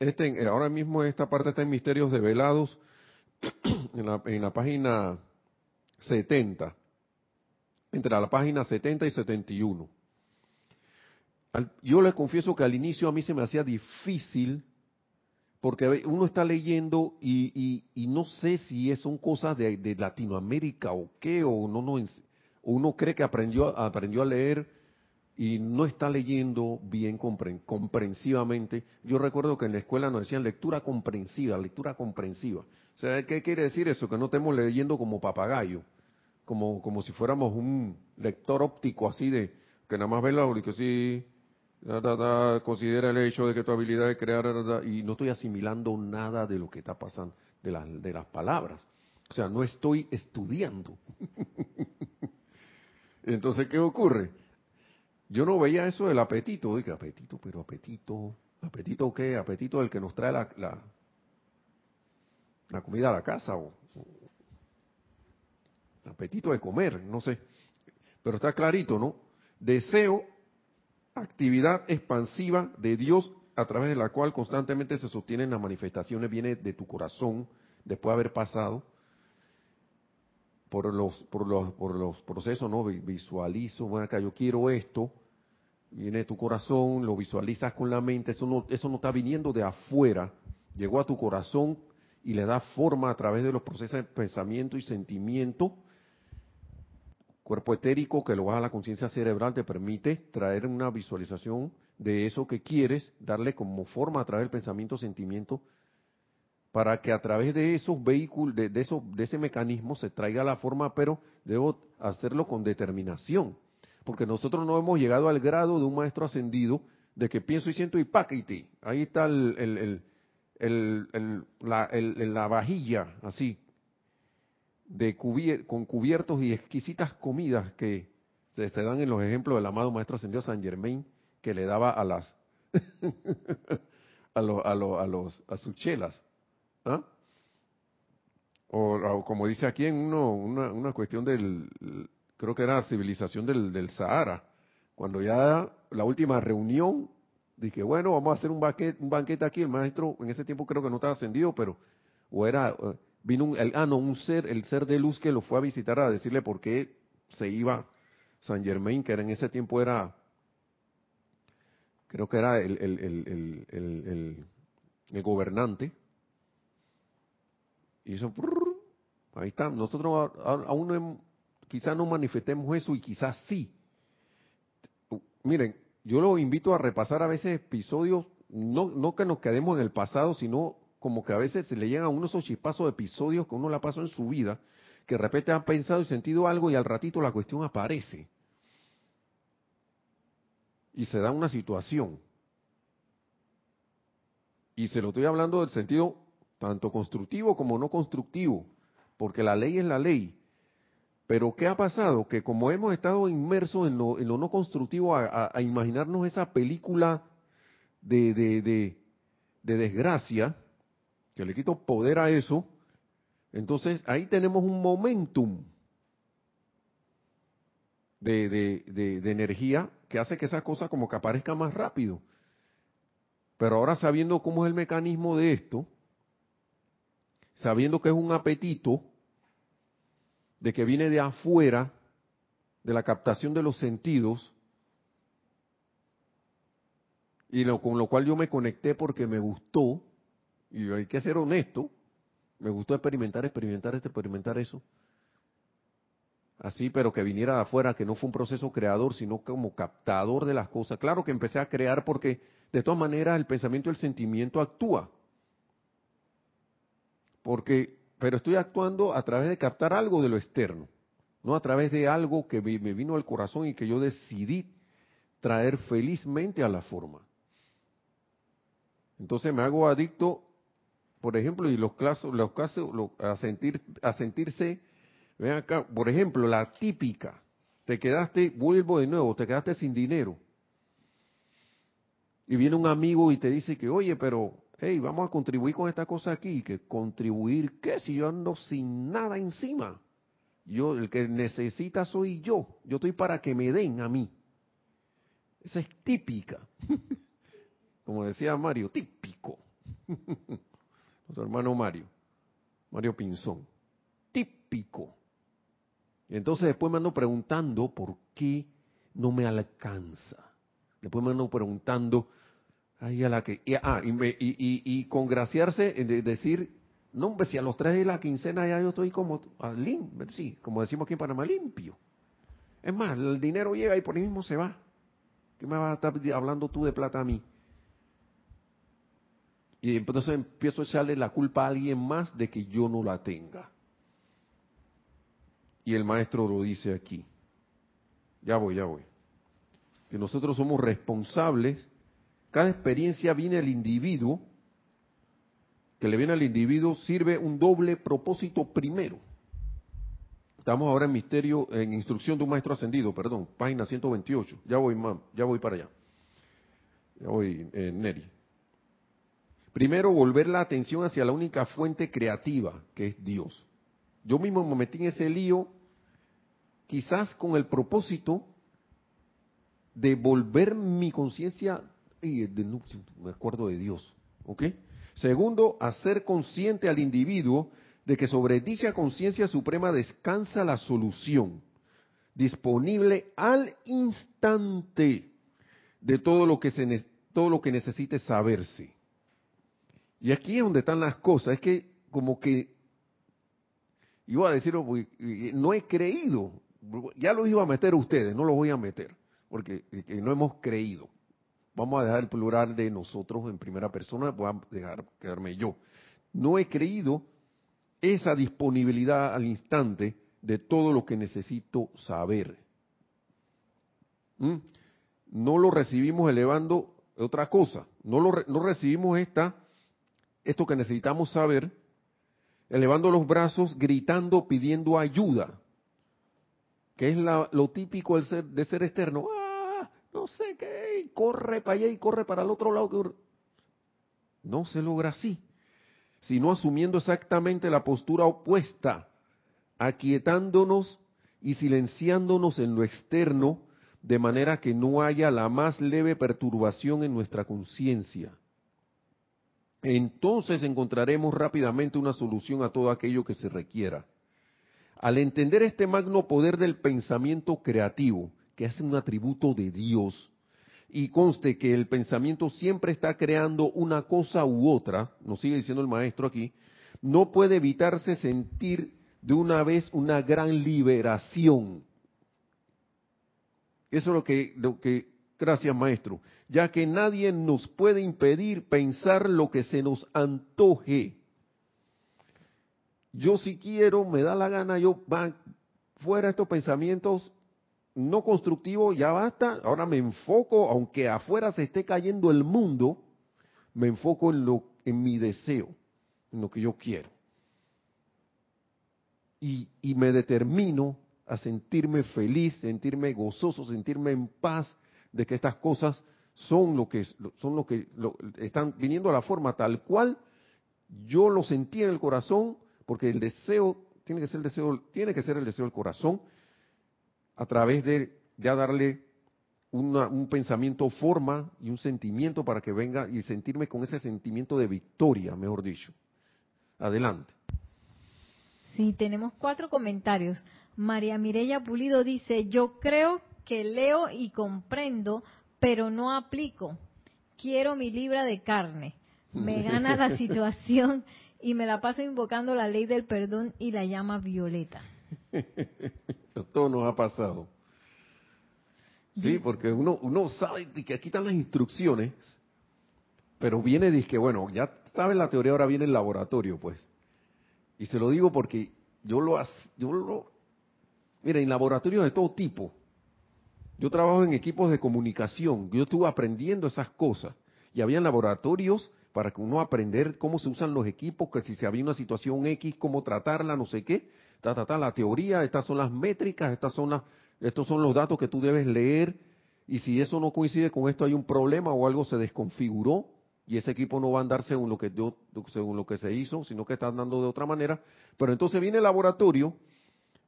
este, ahora mismo esta parte está en Misterios Develados, en la, en la página 70 entre la página 70 y 71. yo le confieso que al inicio a mí se me hacía difícil porque uno está leyendo y, no sé si son cosas de, Latinoamérica o qué, o no, no, uno cree que aprendió, aprendió a leer y no está leyendo bien comprensivamente. Yo recuerdo que en la escuela nos decían lectura comprensiva, lectura comprensiva. O sea, ¿qué quiere decir eso? Que no estemos leyendo como papagayo como, como si fuéramos un lector óptico así de que nada más ve la que sí, considera el hecho de que tu habilidad de crear y no estoy asimilando nada de lo que está pasando, de, las de las palabras. O sea, no estoy estudiando. Entonces, ¿qué ocurre? Yo no veía eso del apetito, dije, apetito, pero apetito, apetito qué, apetito el que nos trae la, la, la comida a la casa o, apetito de comer, no sé. Pero está clarito, ¿no? Deseo actividad expansiva de Dios a través de la cual constantemente se sostienen las manifestaciones, viene de tu corazón, después de haber pasado por los, por los, por los procesos, ¿no? Visualizo, bueno, acá yo quiero esto, viene de tu corazón, lo visualizas con la mente, eso no, eso no está viniendo de afuera, llegó a tu corazón y le da forma a través de los procesos de pensamiento y sentimiento. Cuerpo etérico que lo baja a la conciencia cerebral te permite traer una visualización de eso que quieres, darle como forma a través del pensamiento, sentimiento, para que a través de esos vehículos, de, eso, de ese mecanismo se traiga la forma, pero debo hacerlo con determinación, porque nosotros no hemos llegado al grado de un maestro ascendido de que pienso y siento y paquete. Ahí está el, el, el, la, la, vajilla, así, de con cubiertos y exquisitas comidas que se, dan en los ejemplos del amado Maestro Ascendido San Germain, que le daba a las a, lo, a, lo, a, los a sus chelas. ¿Ah? O, como dice aquí en uno, una, una, cuestión del, creo que era civilización del, del Sahara, cuando ya la última reunión, dije, bueno, vamos a hacer un banquete, un banquete aquí, el maestro en ese tiempo creo que no estaba ascendido, pero, o era, eh, vino un, el, ah, un ser, el ser de luz que lo fue a visitar a decirle por qué se iba San Germain, que era en ese tiempo era, creo que era el, el, el, gobernante, y eso, ahí está. Nosotros aún no, quizás no manifestemos eso y quizás sí. Miren, yo lo invito a repasar a veces episodios, no, no que nos quedemos en el pasado, sino como que a veces se le llegan a uno esos chispazos de episodios que uno la pasó en su vida, que de repente han pensado y sentido algo y al ratito la cuestión aparece. Y se da una situación. Y se lo estoy hablando del sentido tanto constructivo como no constructivo, porque la ley es la ley. Pero ¿qué ha pasado? Que como hemos estado inmersos en lo, en lo no constructivo, a, imaginarnos esa película de, de, desgracia, que le quito poder a eso, entonces ahí tenemos un momentum de, de energía que hace que esa cosa como que aparezca más rápido. Pero ahora sabiendo cómo es el mecanismo de esto, sabiendo que es un apetito de que viene de afuera, de la captación de los sentidos, y lo, con lo cual yo me conecté porque me gustó, y hay que ser honesto, me gustó experimentar, experimentar, experimentar eso. Así, pero que viniera de afuera, que no fue un proceso creador, sino como captador de las cosas. Claro que empecé a crear porque de todas maneras el pensamiento y el sentimiento actúa. Porque, pero estoy actuando a través de captar algo de lo externo, no a través de algo que me vino al corazón y que yo decidí traer felizmente a la forma. Entonces me hago adicto, por ejemplo, y los casos, los casos, a sentir, a sentirse, ven acá, por ejemplo, la típica, te quedaste, vuelvo de nuevo, te quedaste sin dinero. Y viene un amigo y te dice que, oye, pero hey, vamos a contribuir con esta cosa aquí, que contribuir, ¿qué? Si yo ando sin nada encima. Yo, el que necesita soy yo. Yo estoy para que me den a mí. Esa es típica. Como decía Mario, típico. Nuestro hermano Mario, Mario Pinzón. Típico. Y entonces después me ando preguntando por qué no me alcanza. Después me ando preguntando, Ahí a la que, y, ah, y, y, congraciarse de decir, no, hombre, si a los tres de la quincena ya yo estoy como, lim, sí, como decimos aquí en Panamá, limpio. Es más, el dinero llega y por ahí mismo se va. ¿Qué me vas a estar hablando tú de plata a mí? Y entonces empiezo a echarle la culpa a alguien más de que yo no la tenga. Y el maestro lo dice aquí. Ya voy, ya voy. Que nosotros somos responsables cada experiencia viene al individuo, que le viene al individuo, sirve un doble propósito primero. Estamos ahora en misterio, en instrucción de un maestro ascendido, perdón, página 128. Ya voy, ya voy para allá. Ya voy, eh, Neri. Primero, volver la atención hacia la única fuente creativa, que es Dios. Yo mismo me metí en ese lío, quizás con el propósito devolver mi conciencia, y me acuerdo de Dios, ¿ok? Segundo, hacer consciente al individuo de que sobre dicha conciencia suprema descansa la solución, disponible al instante de todo lo que se todo lo que necesite saberse. Y aquí es donde están las cosas, es que como que iba a decirlo, no he creído, ya lo iba a meter ustedes, no lo voy a meter, porque no hemos creído. Vamos a dejar el plural de nosotros en primera persona, voy a dejar quedarme yo. No he creído esa disponibilidad al instante de todo lo que necesito saber. ¿Mm? No lo recibimos elevando otra cosa, no, lo, no recibimos esta, esto que necesitamos saber, elevando los brazos, gritando, pidiendo ayuda, que es lo típico ser, de ser externo. ¡Ah! No sé qué, corre para allá y corre para el otro lado. No se logra así sino asumiendo exactamente la postura opuesta, aquietándonos y silenciándonos en lo externo, de manera que no haya la más leve perturbación en nuestra conciencia. Entonces encontraremos rápidamente una solución a todo aquello que se requiera. Al entender este magno poder del pensamiento creativo, que es un atributo de Dios, y conste que el pensamiento siempre está creando una cosa u otra, nos sigue diciendo el maestro aquí, no puede evitarse sentir de una vez una gran liberación. Eso es lo que, lo que, gracias maestro, ya que nadie nos puede impedir pensar lo que se nos antoje. Yo si quiero, me da la gana, yo va fuera estos pensamientos no constructivo, ya basta, ahora me enfoco, aunque afuera se esté cayendo el mundo, me enfoco en lo en mi deseo, en lo que yo quiero. Y, y me determino a sentirme feliz, sentirme gozoso, sentirme en paz de que estas cosas son lo que son lo que están viniendo a la forma tal cual yo lo sentí en el corazón, porque el deseo tiene que ser el deseo, tiene que ser el deseo del corazón a través de ya darle un pensamiento forma y un sentimiento para que venga y sentirme con ese sentimiento de victoria, mejor dicho. Adelante. Sí, tenemos cuatro comentarios. María Mireya Pulido dice, yo creo que leo y comprendo, pero no aplico. Quiero mi libra de carne. Me gana la situación y me la paso invocando la ley del perdón y la llama violeta. Todo nos ha pasado. Sí, porque uno, uno sabe que aquí están las instrucciones, pero viene y dice que, bueno, ya sabes la teoría, ahora viene el laboratorio, pues. Y se lo digo porque yo lo, yo lo, mira, en laboratorios de todo tipo. Yo trabajo en equipos de comunicación, yo estuve aprendiendo esas cosas. Y había laboratorios para que uno aprender cómo se usan los equipos, que si se había una situación X, cómo tratarla, no sé qué ta, la teoría, estas son las métricas, estas son las, estos son los datos que tú debes leer, y si eso no coincide con esto hay un problema o algo se desconfiguró, y ese equipo no va a andar según lo que según lo que se hizo, sino que está andando de otra manera. Pero entonces viene el laboratorio,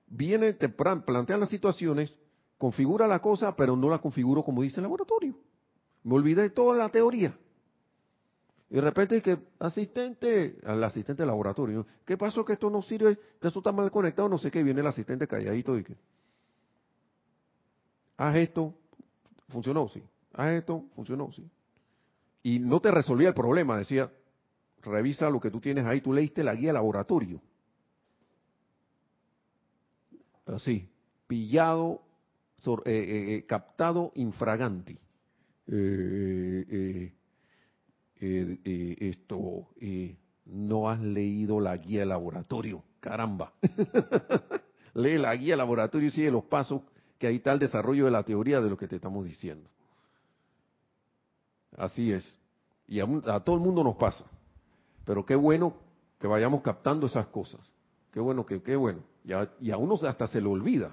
viene, te plantean las situaciones, configura la cosa, pero no la configuro como dice el laboratorio. Me olvidé de toda la teoría. Y de repente que asistente, al asistente de laboratorio, ¿qué pasó que esto no sirve? Esto está mal conectado, no sé qué, viene el asistente calladito y que, haz esto, funcionó, sí, haz esto, funcionó, sí. Y no te resolvía el problema, decía, revisa lo que tú tienes ahí, tú leíste la guía laboratorio. Así, pillado, eh, eh, eh, captado infraganti. Eh, esto, no has leído la guía de laboratorio, caramba. Lee la guía de laboratorio y sigue los pasos que ahí está el desarrollo de la teoría de lo que te estamos diciendo. Así es. Y a, todo el mundo nos pasa. Pero qué bueno que vayamos captando esas cosas. Qué bueno, que, qué bueno. y a uno hasta se le olvida,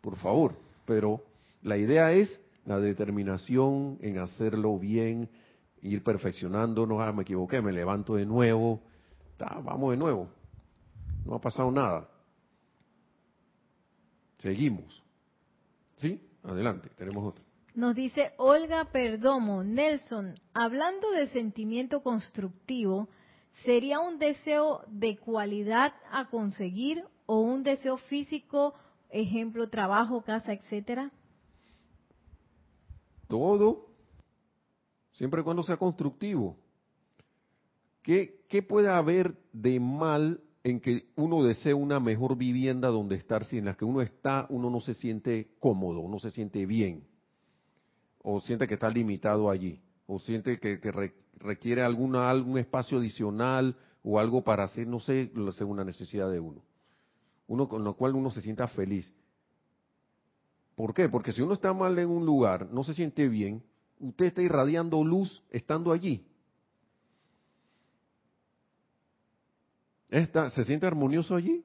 por favor. Pero la idea es la determinación en hacerlo bien, ir perfeccionándonos, ah, me equivoqué, me levanto de nuevo, vamos de nuevo, no ha pasado nada. Seguimos. ¿Sí? Adelante, tenemos otro. Nos dice Olga Perdomo, Nelson, hablando de sentimiento constructivo, ¿sería un deseo de cualidad a conseguir o un deseo físico, ejemplo, trabajo, casa, etcétera? Todo, siempre y cuando sea constructivo. ¿Qué, ¿Qué puede haber de mal en que uno desee una mejor vivienda donde estar, si en la que uno está, uno no se siente cómodo, no se siente bien? o siente que está limitado allí, o siente que, requiere alguna, algún espacio adicional o algo para hacer, no sé, según la necesidad de uno. Uno con lo cual uno se sienta feliz. ¿Por qué? Porque si uno está mal en un lugar, no se siente bien, usted está irradiando luz estando allí. Está, ¿Se siente armonioso allí?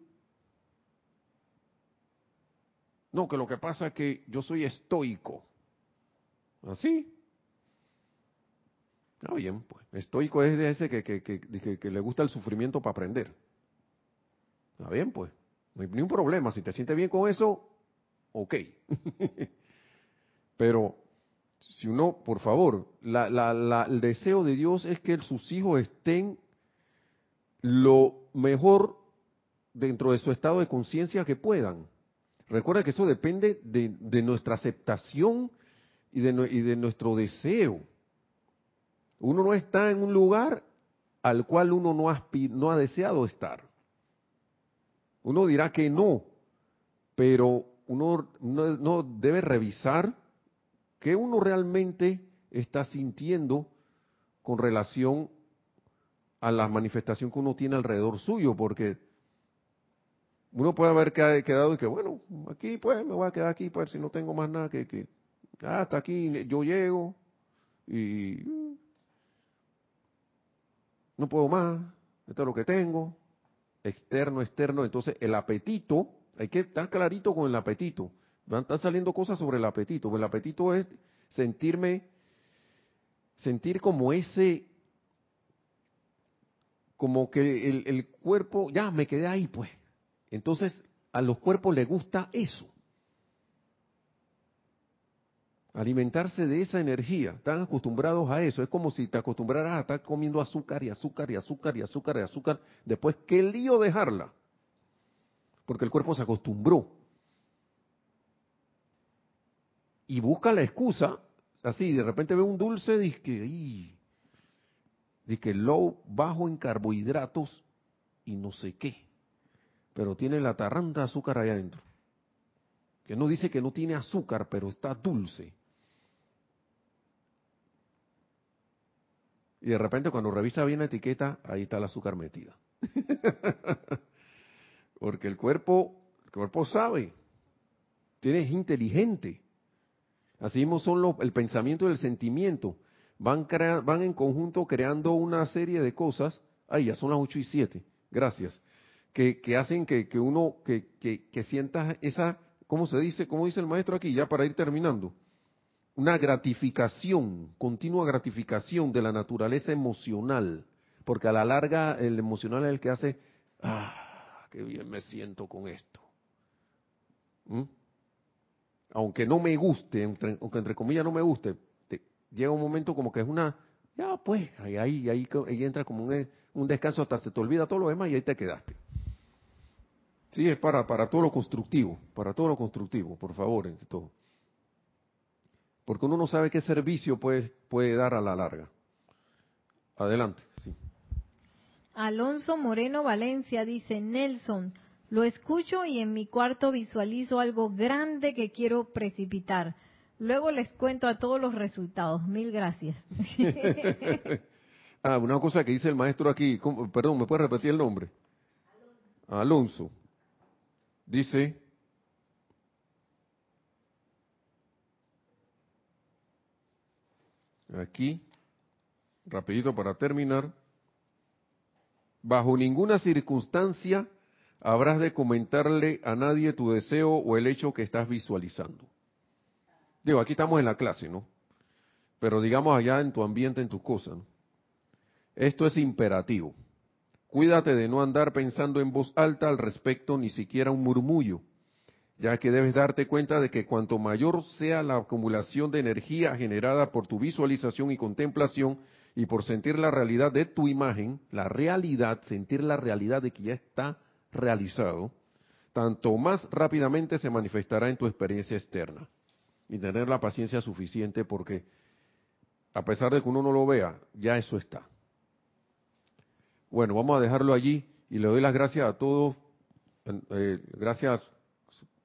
No, que lo que pasa es que yo soy estoico. Así. Está bien, pues. Estoico es de ese que, que, que, que, le gusta el sufrimiento para aprender. Está bien, pues. No hay ningún problema. Si te sientes bien con eso, ok. Pero si uno, por favor, la, la, el deseo de Dios es que sus hijos estén lo mejor dentro de su estado de conciencia que puedan. Recuerda que eso depende de, nuestra aceptación y de, nuestro deseo. Uno no está en un lugar al cual uno no ha deseado estar. Uno dirá que no, pero uno no, debe revisar qué uno realmente está sintiendo con relación a la manifestación que uno tiene alrededor suyo, porque uno puede haber quedado y que, bueno, aquí pues me voy a quedar aquí, pues si no tengo más nada que, que, hasta aquí yo llego y no puedo más, esto es lo que tengo, externo, externo, entonces el apetito, hay que estar clarito con el apetito, van a saliendo cosas sobre el apetito, el apetito es sentirme, sentir como ese, como que el, el cuerpo, ya me quedé ahí pues, entonces a los cuerpos les gusta eso alimentarse de esa energía. Están acostumbrados a eso. Es como si te acostumbraras a estar comiendo azúcar y azúcar y azúcar y azúcar y azúcar. Después, qué lío dejarla. Porque el cuerpo se acostumbró. Y busca la excusa, así, de repente ve un dulce, dice que, dice que low, bajo en carbohidratos y no sé qué. Pero tiene la tarranta de azúcar allá adentro. Que no dice que no tiene azúcar, pero está dulce. Y de repente cuando revisa bien la etiqueta, ahí está el azúcar metida. Porque el cuerpo, el cuerpo sabe, tiene, es inteligente. Así mismo son el pensamiento y el sentimiento. Van, van en conjunto creando una serie de cosas. Ahí ya son las 8 y 7. Gracias. Que, que hacen que, que uno, que, que, que sienta esa, ¿cómo se dice? ¿Cómo dice el maestro aquí? Ya para ir terminando una gratificación, continua gratificación de la naturaleza emocional, porque a la larga el emocional es el que hace, ah, qué bien me siento con esto. ¿Mm? Aunque no me guste, aunque entre comillas no me guste, llega un momento como que es una, ya pues, ahí, ahí, ahí, entra como un, un, descanso hasta se te olvida todo lo demás y ahí te quedaste. Sí, es para, para todo lo constructivo, para todo lo constructivo, por favor, entre todo porque uno no sabe qué servicio puede, puede dar a la larga. Adelante, sí. Alonso Moreno Valencia dice, Nelson, lo escucho y en mi cuarto visualizo algo grande que quiero precipitar. Luego les cuento a todos los resultados. Mil gracias. ah, una cosa que dice el maestro aquí, perdón, ¿me puede repetir el nombre? Alonso. Alonso. Dice, aquí, rapidito para terminar, bajo ninguna circunstancia habrás de comentarle a nadie tu deseo o el hecho que estás visualizando. Digo, aquí estamos en la clase, ¿no? Pero digamos allá en tu ambiente, en tus cosas. Esto es imperativo. Cuídate de no andar pensando en voz alta al respecto, ni siquiera un murmullo. Ya que debes darte cuenta de que cuanto mayor sea la acumulación de energía generada por tu visualización y contemplación y por sentir la realidad de tu imagen, la realidad, sentir la realidad de que ya está realizado, tanto más rápidamente se manifestará en tu experiencia externa. Y tener la paciencia suficiente porque a pesar de que uno no lo vea, ya eso está. Bueno, vamos a dejarlo allí y le doy las gracias a todos. Eh, gracias,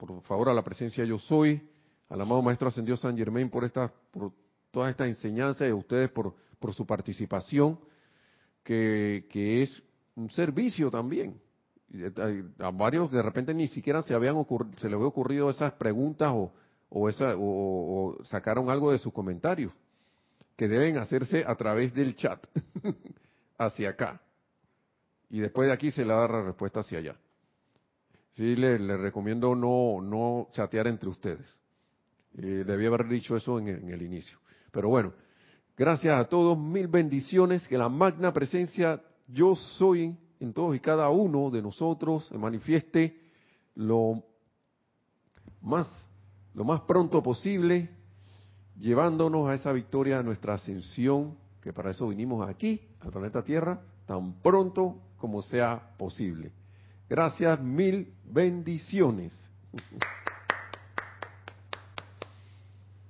por favor, a la presencia yo soy, al amado Maestro Ascendido San Germain por, esta, por toda esta enseñanza y a ustedes por, por su participación, que, que es un servicio también. A varios de repente ni siquiera se habían se les había ocurrido esas preguntas o, o, esa, o sacaron algo de sus comentarios que deben hacerse a través del chat hacia acá y después de aquí se le da la respuesta hacia allá. Sí, le, recomiendo no, no chatear entre ustedes. Eh, debía haber dicho eso en, el inicio. Pero bueno, gracias a todos, mil bendiciones, que la magna presencia yo soy en todos y cada uno de nosotros se manifieste lo más, lo más pronto posible, llevándonos a esa victoria de nuestra ascensión, que para eso vinimos aquí, al planeta Tierra, tan pronto como sea posible. Gracias, mil bendiciones.